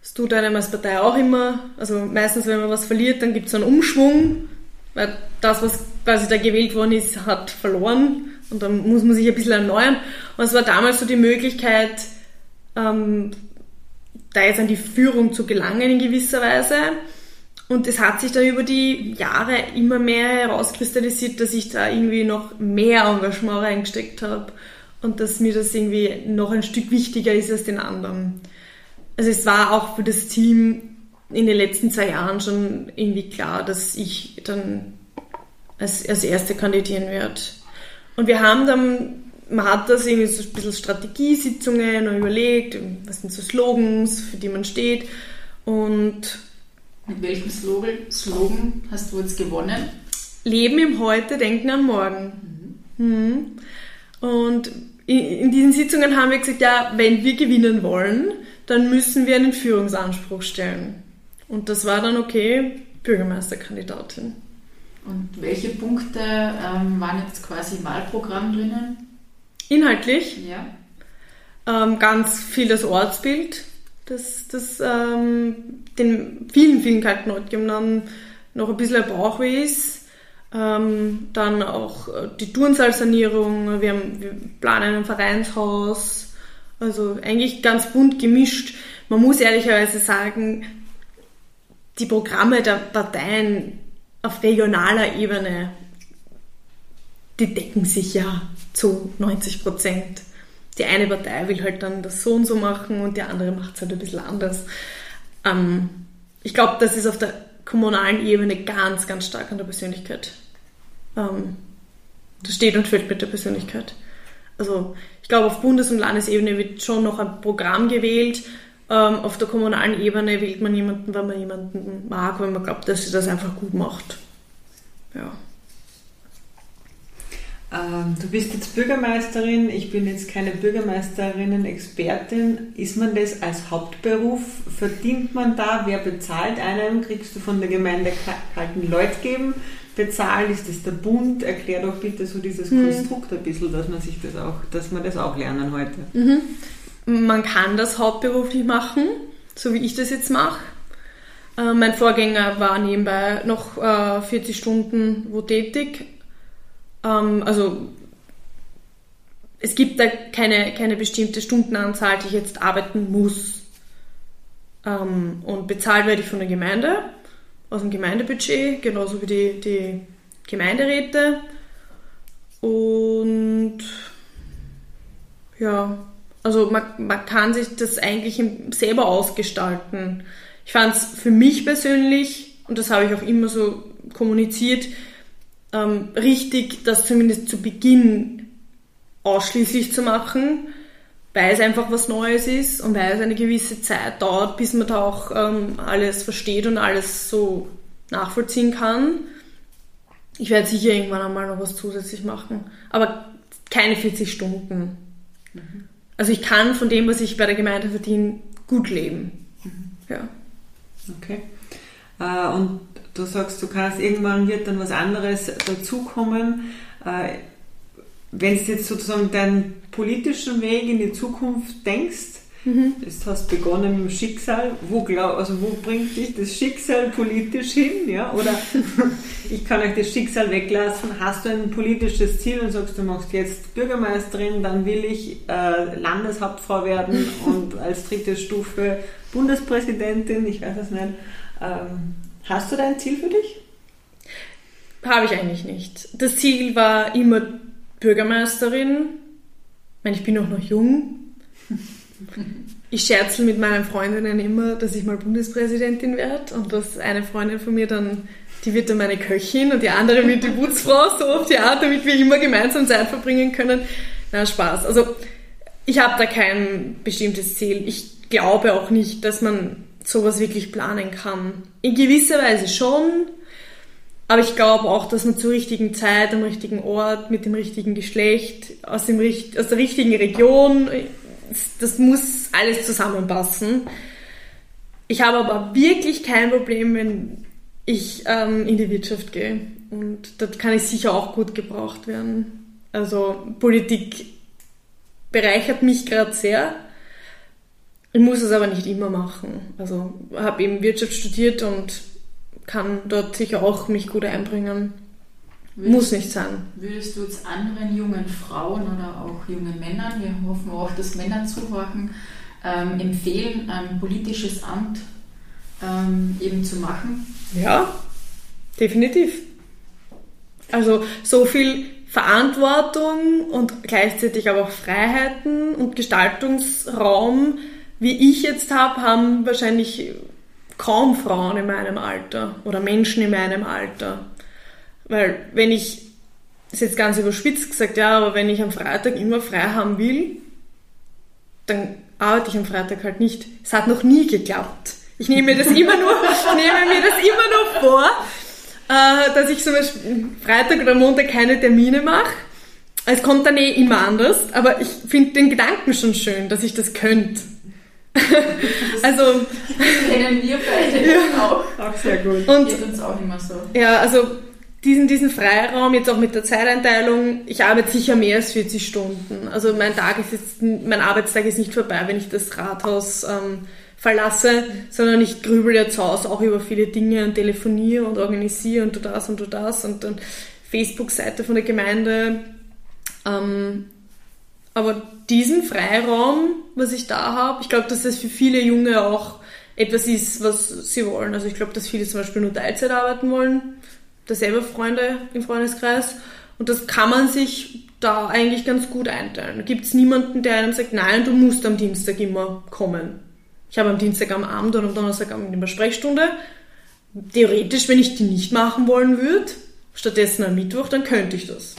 Das tut einem als Partei auch immer. Also meistens, wenn man was verliert, dann gibt es einen Umschwung. Weil das, was quasi da gewählt worden ist, hat verloren. Und dann muss man sich ein bisschen erneuern. Und es war damals so die Möglichkeit, ähm, da jetzt an die Führung zu gelangen in gewisser Weise. Und es hat sich da über die Jahre immer mehr herauskristallisiert, dass ich da irgendwie noch mehr Engagement reingesteckt habe und dass mir das irgendwie noch ein Stück wichtiger ist als den anderen. Also es war auch für das Team in den letzten zwei Jahren schon irgendwie klar, dass ich dann als, als Erste kandidieren werde. Und wir haben dann, man hat das irgendwie so ein bisschen Strategiesitzungen und überlegt, was sind so Slogans, für die man steht. Und mit welchem Slogan, Slogan hast du jetzt gewonnen? Leben im Heute, denken an morgen. Mhm. Mhm. Und in diesen Sitzungen haben wir gesagt, ja, wenn wir gewinnen wollen, dann müssen wir einen Führungsanspruch stellen. Und das war dann okay, Bürgermeisterkandidatin. Und welche Punkte ähm, waren jetzt quasi im Wahlprogramm drinnen? Inhaltlich? Ja. ähm, ganz viel das Ortsbild, das, das ähm, den vielen, vielen Kaltnordgeben dann noch ein bisschen ein Bauchweh ist. Ähm, dann auch äh, die Turnsalsanierung, wir, haben, wir planen ein Vereinshaus, also eigentlich ganz bunt gemischt. Man muss ehrlicherweise sagen, die Programme der Parteien auf regionaler Ebene, die decken sich ja zu 90 Prozent. Die eine Partei will halt dann das so und so machen und die andere macht es halt ein bisschen anders. Ähm, ich glaube, das ist auf der kommunalen Ebene ganz, ganz stark an der Persönlichkeit. Ähm, das steht und fällt mit der Persönlichkeit. Also ich glaube, auf Bundes- und Landesebene wird schon noch ein Programm gewählt. Ähm, auf der kommunalen Ebene wählt man jemanden, weil man jemanden mag, weil man glaubt, dass sie das einfach gut macht. Ja. Ähm, du bist jetzt Bürgermeisterin, ich bin jetzt keine Bürgermeisterinnen-Expertin. Ist man das als Hauptberuf? Verdient man da? Wer bezahlt einen? Kriegst du von der Gemeinde kalten Leute geben? Bezahlt? Ist das der Bund? Erklär doch bitte so dieses mhm. Konstrukt ein bisschen, dass man sich das auch, dass wir das auch lernen heute. Mhm. Man kann das hauptberuflich machen, so wie ich das jetzt mache. Äh, mein Vorgänger war nebenbei noch äh, 40 Stunden wo tätig, ähm, also es gibt da keine, keine bestimmte Stundenanzahl, die ich jetzt arbeiten muss. Ähm, und bezahlt werde ich von der Gemeinde, aus dem Gemeindebudget, genauso wie die, die Gemeinderäte. Und ja, also man, man kann sich das eigentlich selber ausgestalten. Ich fand es für mich persönlich, und das habe ich auch immer so kommuniziert, ähm, richtig, das zumindest zu Beginn ausschließlich zu machen, weil es einfach was Neues ist und weil es eine gewisse Zeit dauert, bis man da auch ähm, alles versteht und alles so nachvollziehen kann. Ich werde sicher irgendwann einmal noch was zusätzlich machen, aber keine 40 Stunden. Mhm. Also ich kann von dem, was ich bei der Gemeinde verdiene, gut leben. Mhm. Ja. Okay. Äh, und du sagst, du kannst irgendwann wird dann was anderes dazukommen. Äh, wenn du jetzt sozusagen deinen politischen Weg in die Zukunft denkst, mhm. hast begonnen mit dem Schicksal, wo, glaub, also wo bringt dich das Schicksal politisch hin? Ja? Oder ich kann euch das Schicksal weglassen, hast du ein politisches Ziel und sagst, du machst jetzt Bürgermeisterin, dann will ich äh, Landeshauptfrau werden und als dritte Stufe Bundespräsidentin, ich weiß es nicht. Ähm, Hast du da ein Ziel für dich? Habe ich eigentlich nicht. Das Ziel war immer Bürgermeisterin. Ich meine, ich bin auch noch jung. Ich scherzel mit meinen Freundinnen immer, dass ich mal Bundespräsidentin werde und dass eine Freundin von mir dann, die wird dann meine Köchin und die andere wird die Putzfrau, so auf die Art, damit wir immer gemeinsam Zeit verbringen können. Na, Spaß. Also, ich habe da kein bestimmtes Ziel. Ich glaube auch nicht, dass man sowas wirklich planen kann. In gewisser Weise schon, aber ich glaube auch, dass man zur richtigen Zeit, am richtigen Ort, mit dem richtigen Geschlecht, aus, dem, aus der richtigen Region, das muss alles zusammenpassen. Ich habe aber wirklich kein Problem, wenn ich ähm, in die Wirtschaft gehe. Und dort kann ich sicher auch gut gebraucht werden. Also Politik bereichert mich gerade sehr. Ich muss es aber nicht immer machen. Also habe eben Wirtschaft studiert und kann dort sicher auch mich gut einbringen. Würdest, muss nicht sein. Würdest du jetzt anderen jungen Frauen oder auch jungen Männern, wir hoffen auch, dass Männer zuhören, ähm, empfehlen, ein politisches Amt ähm, eben zu machen? Ja, definitiv. Also so viel Verantwortung und gleichzeitig aber auch Freiheiten und Gestaltungsraum wie ich jetzt habe, haben wahrscheinlich kaum Frauen in meinem Alter oder Menschen in meinem Alter. Weil wenn ich, das ist jetzt ganz überspitzt gesagt, ja, aber wenn ich am Freitag immer frei haben will, dann arbeite ich am Freitag halt nicht. Es hat noch nie geklappt. Ich nehme mir das immer nur, nehme mir das immer nur vor, äh, dass ich zum Beispiel Freitag oder Montag keine Termine mache. Es kommt dann eh immer anders, aber ich finde den Gedanken schon schön, dass ich das könnte. also kennen wir beide ja, auch. Auch sehr gut. Und Geht uns auch immer so. Ja, also diesen, diesen Freiraum, jetzt auch mit der Zeiteinteilung, ich arbeite sicher mehr als 40 Stunden. Also mein Tag ist jetzt, mein Arbeitstag ist nicht vorbei, wenn ich das Rathaus ähm, verlasse, sondern ich grübel jetzt aus auch über viele Dinge und telefoniere und organisiere und du das und du das und dann Facebook-Seite von der Gemeinde. Ähm, aber diesen Freiraum, was ich da habe, ich glaube, dass das für viele Junge auch etwas ist, was sie wollen. Also ich glaube, dass viele zum Beispiel nur Teilzeit arbeiten wollen da selber Freunde im Freundeskreis und das kann man sich da eigentlich ganz gut einteilen. Da gibt es niemanden, der einem sagt, nein, du musst am Dienstag immer kommen. Ich habe am Dienstag am Abend und am Donnerstag am der Sprechstunde. Theoretisch, wenn ich die nicht machen wollen würde, stattdessen am Mittwoch, dann könnte ich das.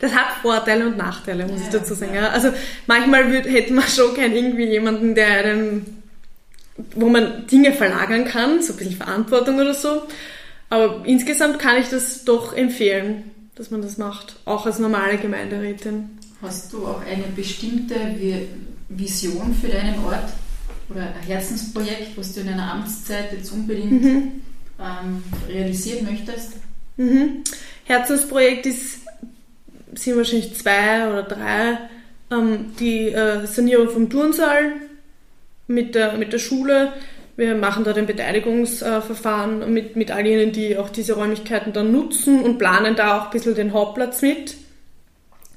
Das hat Vorteile und Nachteile, muss ja, ich dazu sagen. Ja. Also manchmal würd, hätte man schon gern irgendwie jemanden, der einem, wo man Dinge verlagern kann, so ein bisschen Verantwortung oder so. Aber insgesamt kann ich das doch empfehlen, dass man das macht, auch als normale Gemeinderätin. Hast du auch eine bestimmte Vision für deinen Ort oder ein Herzensprojekt, was du in deiner Amtszeit jetzt unbedingt mhm. ähm, realisieren möchtest? Mhm. Herzensprojekt ist, sind wahrscheinlich zwei oder drei. Ähm, die äh, Sanierung vom Turnsaal mit der, mit der Schule wir machen da den Beteiligungsverfahren mit, mit all jenen, die auch diese Räumlichkeiten dann nutzen und planen da auch ein bisschen den Hauptplatz mit.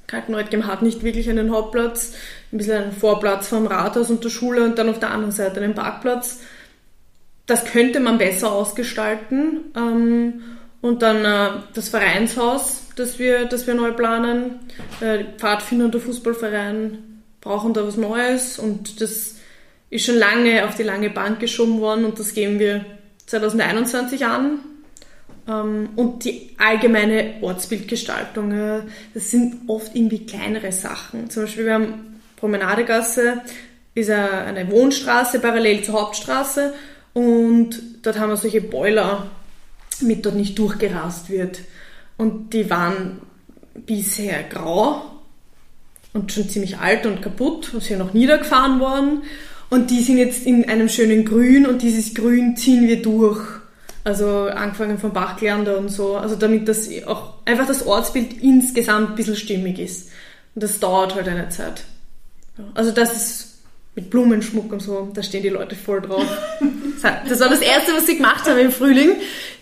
Kaltenreutgem hat nicht wirklich einen Hauptplatz, ein bisschen einen Vorplatz vom Rathaus und der Schule und dann auf der anderen Seite einen Parkplatz. Das könnte man besser ausgestalten. Ähm, und dann äh, das Vereinshaus, das wir, das wir neu planen. Äh, Pfadfinder und der Fußballverein brauchen da was Neues und das ist schon lange auf die lange Bank geschoben worden und das gehen wir 2021 an. Ähm, und die allgemeine Ortsbildgestaltung, äh, das sind oft irgendwie kleinere Sachen. Zum Beispiel, wir haben Promenadegasse, ist eine Wohnstraße parallel zur Hauptstraße und dort haben wir solche Boiler, damit dort nicht durchgerast wird. Und die waren bisher grau und schon ziemlich alt und kaputt und sind noch niedergefahren worden. Und die sind jetzt in einem schönen Grün und dieses Grün ziehen wir durch. Also angefangen vom Bachglander und so. Also damit das auch einfach das Ortsbild insgesamt ein bisschen stimmig ist. Und das dauert halt eine Zeit. Also das ist mit Blumenschmuck und so, da stehen die Leute voll drauf. Das war das Erste, was sie gemacht haben im Frühling.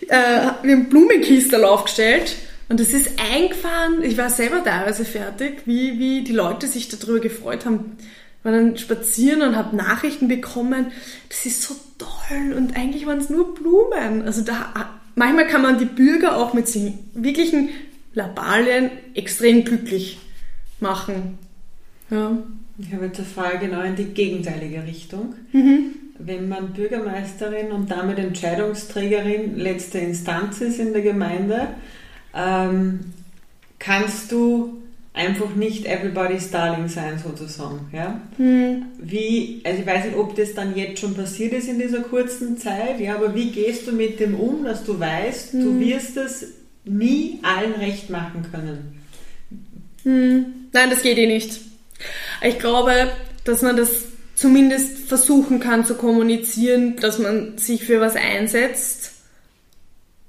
Äh, wir haben Blumenkistel aufgestellt und das ist eingefahren. Ich war selber teilweise fertig, wie, wie die Leute sich darüber gefreut haben war dann spazieren und habe Nachrichten bekommen, das ist so toll und eigentlich waren es nur Blumen. Also da, manchmal kann man die Bürger auch mit wirklichen Labalien extrem glücklich machen. Ja. Ich habe jetzt eine Frage genau in die gegenteilige Richtung. Mhm. Wenn man Bürgermeisterin und damit Entscheidungsträgerin letzter Instanz ist in der Gemeinde, ähm, kannst du einfach nicht everybody's darling sein sozusagen. Ja? Hm. Wie, also ich weiß nicht, ob das dann jetzt schon passiert ist in dieser kurzen Zeit, ja, aber wie gehst du mit dem um, dass du weißt, hm. du wirst es nie allen recht machen können? Hm. Nein, das geht eh nicht. Ich glaube, dass man das zumindest versuchen kann zu kommunizieren, dass man sich für was einsetzt,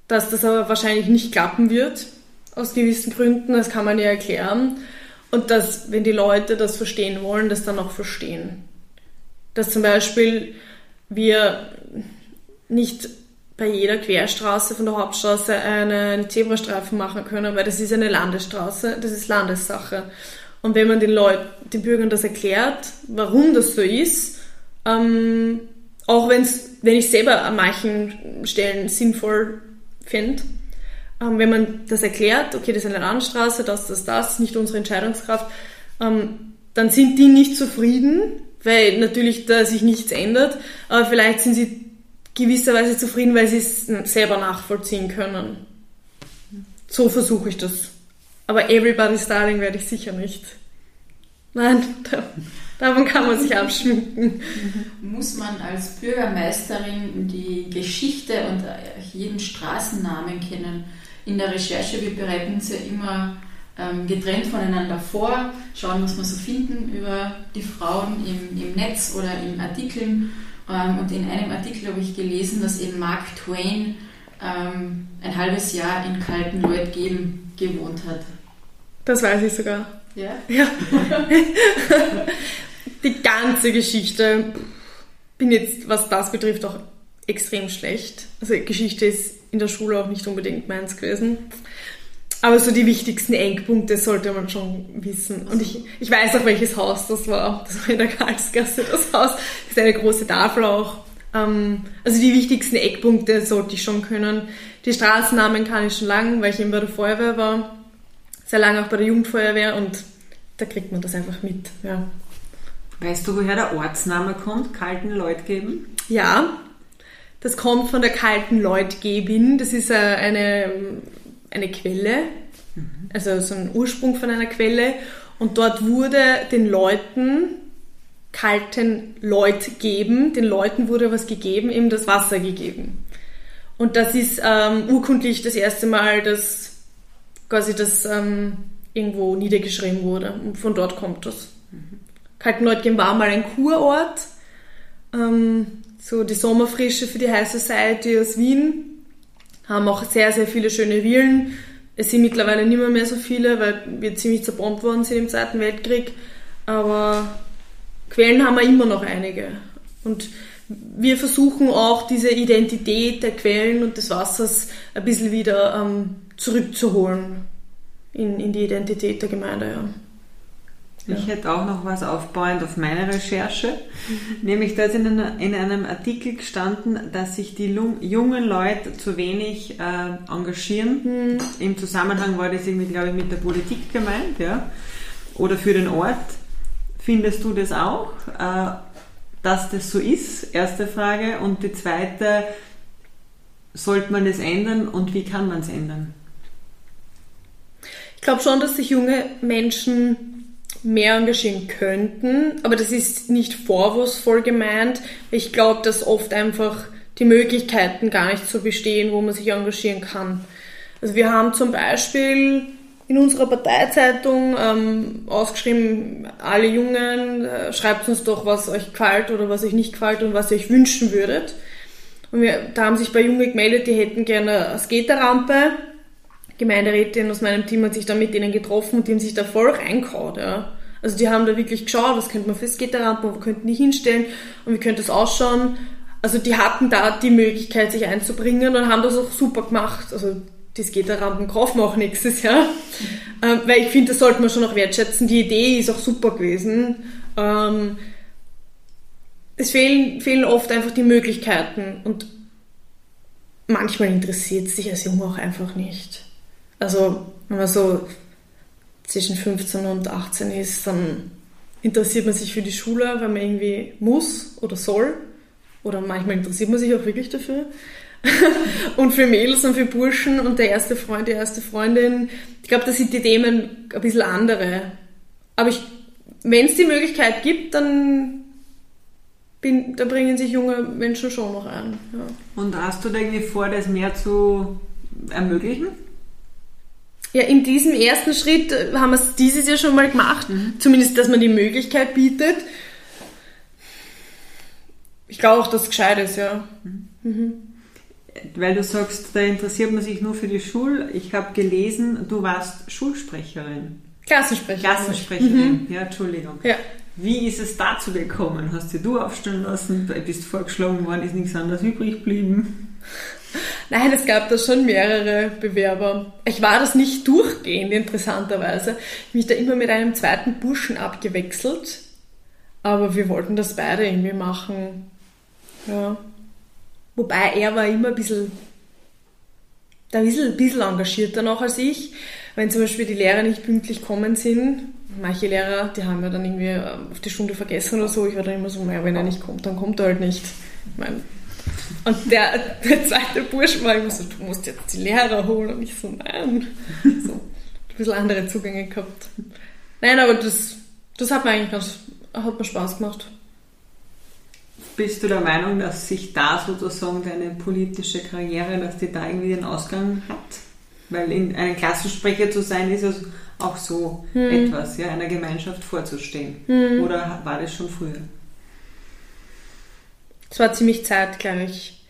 dass das aber wahrscheinlich nicht klappen wird aus gewissen Gründen, das kann man ja erklären. Und dass, wenn die Leute das verstehen wollen, das dann auch verstehen. Dass zum Beispiel wir nicht bei jeder Querstraße von der Hauptstraße einen Zebrastreifen machen können, weil das ist eine Landesstraße, das ist Landessache. Und wenn man den Leuten, den Bürgern das erklärt, warum das so ist, ähm, auch wenn's, wenn ich selber an manchen Stellen sinnvoll finde, ähm, wenn man das erklärt, okay, das ist eine Landstraße, das, das, das, nicht unsere Entscheidungskraft, ähm, dann sind die nicht zufrieden, weil natürlich da sich nichts ändert, aber vielleicht sind sie gewisserweise zufrieden, weil sie es selber nachvollziehen können. So versuche ich das. Aber Everybody's Darling werde ich sicher nicht. Nein, da, davon kann man sich abschminken. Muss man als Bürgermeisterin die Geschichte und jeden Straßennamen kennen? in der Recherche, wir bereiten uns ja immer ähm, getrennt voneinander vor, schauen, was wir so finden über die Frauen im, im Netz oder in Artikeln. Ähm, und in einem Artikel habe ich gelesen, dass eben Mark Twain ähm, ein halbes Jahr in kalten Leutgeben gewohnt hat. Das weiß ich sogar. Ja? Ja. Die ganze Geschichte bin jetzt, was das betrifft, auch extrem schlecht. Also Geschichte ist in der Schule auch nicht unbedingt meins gewesen. Aber so die wichtigsten Eckpunkte sollte man schon wissen. Und ich, ich weiß auch, welches Haus das war. Das war in der Karlsgasse das Haus. Das ist eine große Tafel auch. Ähm, also die wichtigsten Eckpunkte sollte ich schon können. Die Straßennamen kann ich schon lang, weil ich eben bei der Feuerwehr war. Sehr lange auch bei der Jugendfeuerwehr und da kriegt man das einfach mit. Ja. Weißt du, woher der Ortsname kommt? Kalten Leutgeben? Ja, das kommt von der kalten Leutgebin. Das ist äh, eine, eine Quelle, also so ein Ursprung von einer Quelle. Und dort wurde den Leuten kalten Leut geben. Den Leuten wurde was gegeben, eben das Wasser gegeben. Und das ist ähm, urkundlich das erste Mal, dass quasi das ähm, irgendwo niedergeschrieben wurde. Und von dort kommt das. Kaltenleutgeben war mal ein Kurort. Ähm, so die Sommerfrische für die High Society aus Wien. Haben auch sehr, sehr viele schöne Villen. Es sind mittlerweile nicht mehr, mehr so viele, weil wir ziemlich zerbombt worden sind im Zweiten Weltkrieg. Aber Quellen haben wir immer noch einige. Und wir versuchen auch diese Identität der Quellen und des Wassers ein bisschen wieder ähm, zurückzuholen in, in die Identität der Gemeinde. Ja. Ich hätte auch noch was aufbauend auf meine Recherche. Nämlich da ist in, einer, in einem Artikel gestanden, dass sich die jungen Leute zu wenig äh, engagieren. Im Zusammenhang war das irgendwie, glaube ich, mit der Politik gemeint, ja. Oder für den Ort. Findest du das auch, äh, dass das so ist? Erste Frage. Und die zweite, sollte man das ändern und wie kann man es ändern? Ich glaube schon, dass sich junge Menschen mehr engagieren könnten, aber das ist nicht vorwurfsvoll gemeint. Ich glaube, dass oft einfach die Möglichkeiten gar nicht so bestehen, wo man sich engagieren kann. Also wir haben zum Beispiel in unserer Parteizeitung ähm, ausgeschrieben, alle Jungen, äh, schreibt uns doch, was euch gefällt oder was euch nicht gefällt und was ihr euch wünschen würdet. Und wir, da haben sich bei Junge gemeldet, die hätten gerne eine Skaterrampe. Gemeinderätin aus meinem Team hat sich dann mit denen getroffen und die haben sich da voll reingehauen. Ja. Also die haben da wirklich geschaut, was könnte man für Skaterrampen, wo könnten die hinstellen und wie könnte das ausschauen. Also die hatten da die Möglichkeit, sich einzubringen und haben das auch super gemacht. Also die Skaterrampen kaufen wir auch nächstes Jahr. Ähm, weil ich finde, das sollte man schon auch wertschätzen. Die Idee ist auch super gewesen. Ähm, es fehlen, fehlen oft einfach die Möglichkeiten und manchmal interessiert es sich als Junge auch einfach nicht. Also, wenn man so zwischen 15 und 18 ist, dann interessiert man sich für die Schule, weil man irgendwie muss oder soll. Oder manchmal interessiert man sich auch wirklich dafür. und für Mädels und für Burschen und der erste Freund, die erste Freundin, ich glaube, da sind die Themen ein bisschen andere. Aber wenn es die Möglichkeit gibt, dann, bin, da bringen sich junge Menschen schon noch ein. Ja. Und hast du da irgendwie vor, das mehr zu ermöglichen? Ja, in diesem ersten Schritt äh, haben wir es dieses Jahr schon mal gemacht. Zumindest, dass man die Möglichkeit bietet. Ich glaube auch, dass es gescheit ist, ja. Weil du sagst, da interessiert man sich nur für die Schule. Ich habe gelesen, du warst Schulsprecherin. Klassensprecher. Klassensprecherin, ja, Entschuldigung. Ja. Wie ist es dazu gekommen? Hast dir du aufstellen lassen, bist vorgeschlagen worden, ist nichts anderes übrig geblieben? Nein, es gab da schon mehrere Bewerber. Ich war das nicht durchgehend, interessanterweise. Ich mich da immer mit einem zweiten Burschen abgewechselt. Aber wir wollten das beide irgendwie machen. Ja. Wobei er war immer ein bisschen, ein bisschen, ein bisschen engagierter noch als ich. Wenn zum Beispiel die Lehrer nicht pünktlich kommen sind, manche Lehrer, die haben ja dann irgendwie ähm, auf die Stunde vergessen oder so, ich war dann immer so, naja, wenn er nicht kommt, dann kommt er halt nicht. Ich mein, und der, der zweite Bursch war immer so, du musst jetzt die Lehrer holen. Und ich so, nein. So, ein bisschen andere Zugänge gehabt. Nein, aber das, das hat mir eigentlich ganz, hat mir Spaß gemacht. Bist du der Meinung, dass sich da sozusagen deine politische Karriere, dass die da irgendwie den Ausgang hat? Weil in einem Klassensprecher zu sein, ist ja auch so etwas, ja, einer Gemeinschaft vorzustehen. Oder war das schon früher? Es war ziemlich zeitgleich.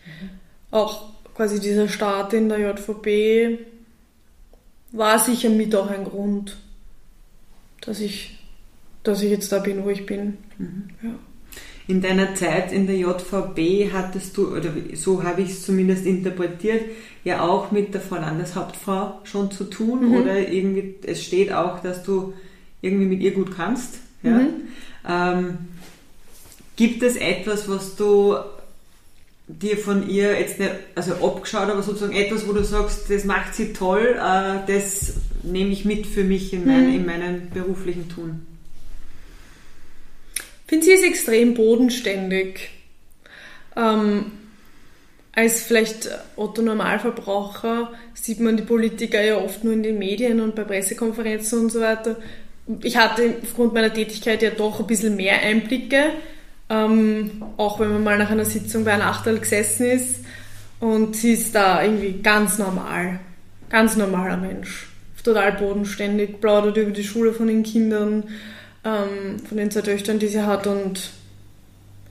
Auch quasi dieser Start in der JVB war sicher mit auch ein Grund, dass ich, dass ich jetzt da bin, wo ich bin. Mhm. Ja. In deiner Zeit in der JVB hattest du, oder so habe ich es zumindest interpretiert, ja auch mit der Frau Landeshauptfrau schon zu tun mhm. oder irgendwie, es steht auch, dass du irgendwie mit ihr gut kannst. Ja? Mhm. Ähm, gibt es etwas, was du dir von ihr jetzt nicht, also abgeschaut, aber sozusagen etwas, wo du sagst, das macht sie toll, äh, das nehme ich mit für mich in, mein, mhm. in meinem beruflichen Tun? Ich finde, sie ist extrem bodenständig. Ähm, als vielleicht Otto Normalverbraucher sieht man die Politiker ja oft nur in den Medien und bei Pressekonferenzen und so weiter. Ich hatte aufgrund meiner Tätigkeit ja doch ein bisschen mehr Einblicke ähm, auch wenn man mal nach einer Sitzung bei einem Achtel gesessen ist und sie ist da irgendwie ganz normal, ganz normaler Mensch, total bodenständig, plaudert über die Schule von den Kindern, ähm, von den zwei Töchtern, die sie hat und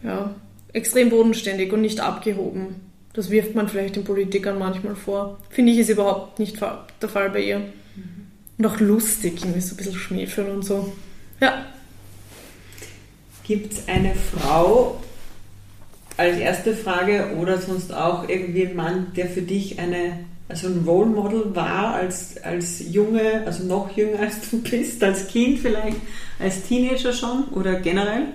ja, extrem bodenständig und nicht abgehoben. Das wirft man vielleicht den Politikern manchmal vor. Finde ich, ist überhaupt nicht der Fall bei ihr. Mhm. Und auch lustig, irgendwie so ein bisschen schmäfeln und so. Ja, Gibt es eine Frau als erste Frage oder sonst auch irgendwie ein Mann, der für dich eine, also ein Role Model war als, als Junge, also noch jünger als du bist, als Kind vielleicht, als Teenager schon oder generell?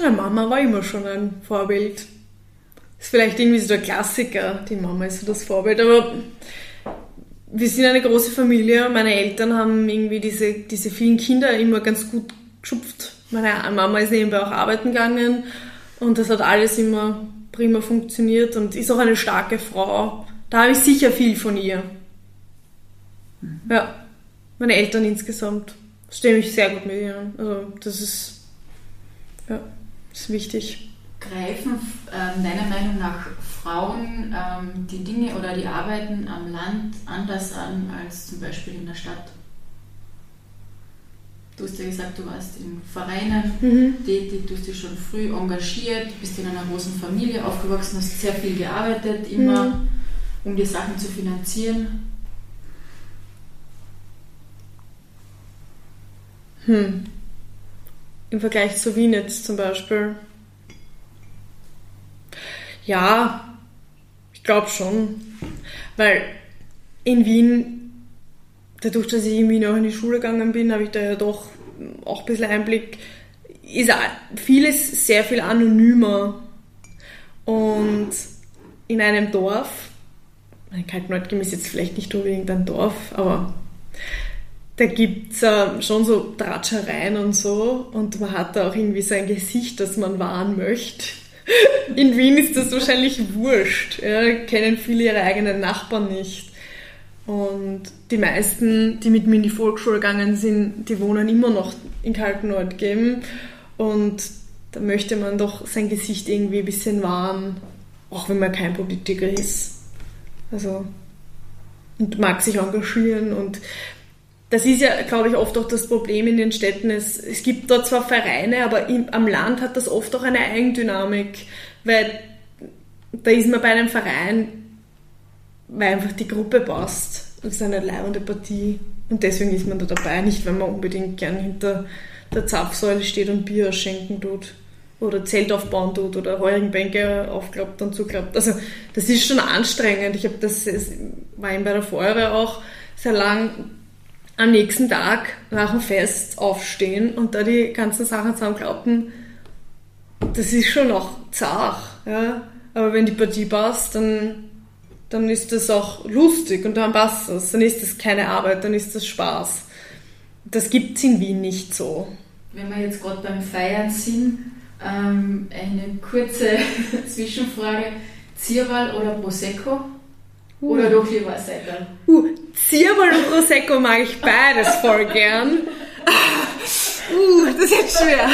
Ja, Mama war immer schon ein Vorbild. Ist vielleicht irgendwie so der Klassiker, die Mama ist so das Vorbild, aber wir sind eine große Familie. Meine Eltern haben irgendwie diese, diese vielen Kinder immer ganz gut geschupft meine Mama ist nebenbei auch arbeiten gegangen und das hat alles immer prima funktioniert und ist auch eine starke Frau. Da habe ich sicher viel von ihr. Mhm. Ja, meine Eltern insgesamt stehen mich sehr gut mit ihr Also das ist, ja, ist wichtig. Greifen äh, deiner Meinung nach Frauen ähm, die Dinge oder die Arbeiten am Land anders an als zum Beispiel in der Stadt? Du hast ja gesagt, du warst in Vereinen mhm. tätig, du hast dich schon früh engagiert, bist in einer großen Familie aufgewachsen, hast sehr viel gearbeitet, immer mhm. um die Sachen zu finanzieren. Hm. Im Vergleich zu Wien jetzt zum Beispiel. Ja, ich glaube schon. Weil in Wien dadurch, dass ich irgendwie noch in die Schule gegangen bin, habe ich da ja doch auch ein bisschen Einblick. Ist vieles sehr viel anonymer. Und in einem Dorf, mein Kaltneutgem ist jetzt vielleicht nicht unbedingt ein Dorf, aber da gibt es äh, schon so Tratschereien und so und man hat da auch irgendwie so ein Gesicht, das man wahren möchte. In Wien ist das wahrscheinlich wurscht. Ja, kennen viele ihre eigenen Nachbarn nicht. Und die meisten, die mit mir in die Volksschule gegangen sind, die wohnen immer noch in Kaltnordgem. Und da möchte man doch sein Gesicht irgendwie ein bisschen wahren, auch wenn man kein Politiker ist. Also, und mag sich engagieren. Und das ist ja, glaube ich, oft auch das Problem in den Städten. Es, es gibt dort zwar Vereine, aber im, am Land hat das oft auch eine Eigendynamik, weil da ist man bei einem Verein weil einfach die Gruppe passt. Das ist eine leibende Partie. Und deswegen ist man da dabei, nicht weil man unbedingt gern hinter der Zapfsäule steht und Bier schenken tut. Oder Zelt aufbauen tut oder Heuringbänke aufklappt und zuklappt. Also das ist schon anstrengend. Ich habe das, war eben bei der Feuerwehr auch sehr lang am nächsten Tag nach dem Fest aufstehen und da die ganzen Sachen zusammenklappen. Das ist schon noch zart. Ja? Aber wenn die Partie passt, dann dann ist das auch lustig und dann passt das. Dann ist das keine Arbeit, dann ist das Spaß. Das gibt es in Wien nicht so. Wenn wir jetzt gerade beim Feiern sind, ähm, eine kurze Zwischenfrage. Zierwal oder Prosecco? Uh. Oder doch lieber Seital? Uh, Zierwal und Prosecco mag ich beides voll gern. Uh, das ist jetzt schwer.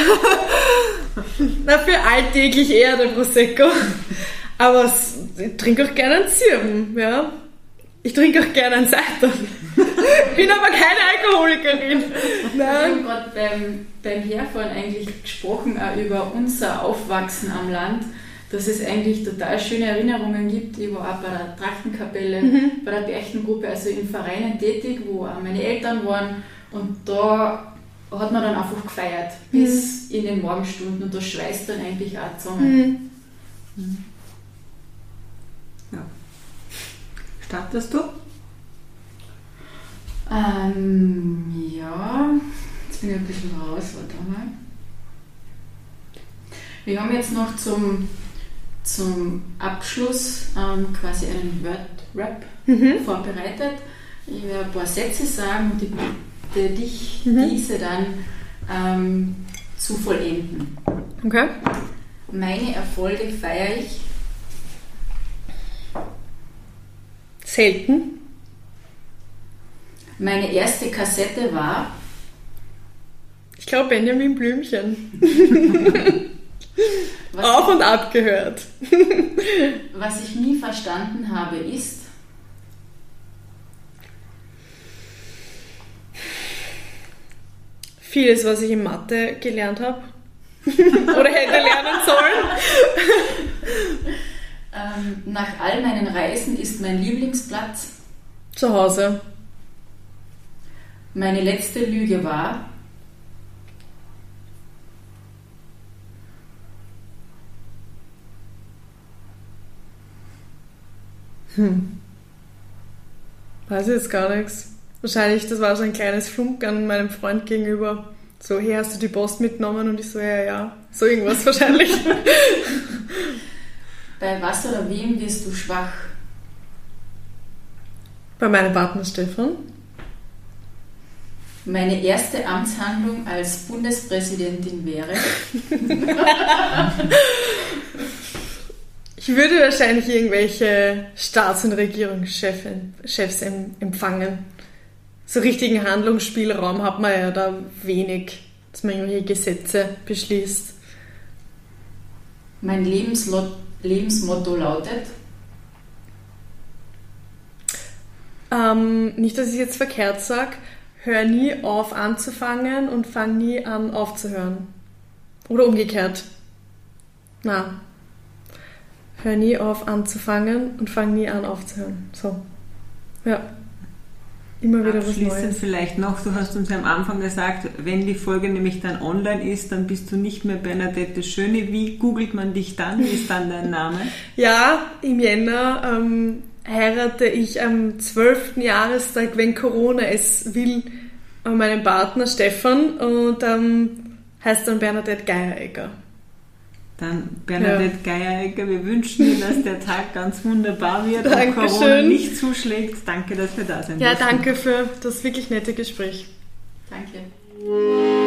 Dafür alltäglich eher der Prosecco. Aber ich trinke auch gerne einen Zirben, ja. Ich trinke auch gerne einen Seitan. bin aber keine Alkoholikerin. Nein. Wir haben gerade beim, beim Herfahren eigentlich gesprochen auch über unser Aufwachsen am Land. dass es eigentlich total schöne Erinnerungen gibt. Ich war auch bei der Trachtenkapelle, Mhm. bei der Berchtengruppe, also in Vereinen tätig, wo auch meine Eltern waren. Und da hat man dann einfach gefeiert, bis in den Morgenstunden. Und das schweißt dann eigentlich auch zusammen. Mhm. Startest du? Ähm, ja, jetzt bin ich ein bisschen raus, warte mal. Wir haben jetzt noch zum, zum Abschluss ähm, quasi einen Word-Rap Mhm. vorbereitet. Ich werde ein paar Sätze sagen und ich bitte dich, Mhm. diese dann ähm, zu vollenden. Okay. Meine Erfolge feiere ich. Selten. Meine erste Kassette war. Ich glaube Benjamin Blümchen. Auf und ab gehört. was ich nie verstanden habe, ist. Vieles, was ich in Mathe gelernt habe. Oder hätte lernen sollen. Ähm, nach all meinen Reisen ist mein Lieblingsplatz. Zu Hause. Meine letzte Lüge war. Weiß ich jetzt gar nichts. Wahrscheinlich, das war so ein kleines Flunkern meinem Freund gegenüber. So, hey, hast du die Post mitgenommen? Und ich so, ja, ja. So irgendwas wahrscheinlich. Bei was oder wem wirst du schwach? Bei meinem Partner Stefan. Meine erste Amtshandlung als Bundespräsidentin wäre. Ich würde wahrscheinlich irgendwelche Staats- und Regierungschefs em- empfangen. So richtigen Handlungsspielraum hat man ja da wenig, dass man irgendwelche Gesetze beschließt. Mein Lebenslo Lebensmotto lautet. Ähm, nicht, dass ich jetzt verkehrt sage, hör nie auf anzufangen und fang nie an aufzuhören. Oder umgekehrt. Na. Hör nie auf anzufangen und fang nie an aufzuhören. So. Ja. Immer wieder was Neues. vielleicht noch, du hast uns ja am Anfang gesagt, wenn die Folge nämlich dann online ist, dann bist du nicht mehr Bernadette Schöne. Wie googelt man dich dann? Wie ist dann dein Name? Ja, im Jänner ähm, heirate ich am 12. Jahrestag, wenn Corona es will, äh, meinen Partner Stefan und ähm, heißt dann Bernadette Geieregger. Dann Bernadette Geieregger, wir wünschen dir, dass der Tag ganz wunderbar wird und Dankeschön. Corona nicht zuschlägt. Danke, dass wir da sind. Ja, danke für das wirklich nette Gespräch. Danke.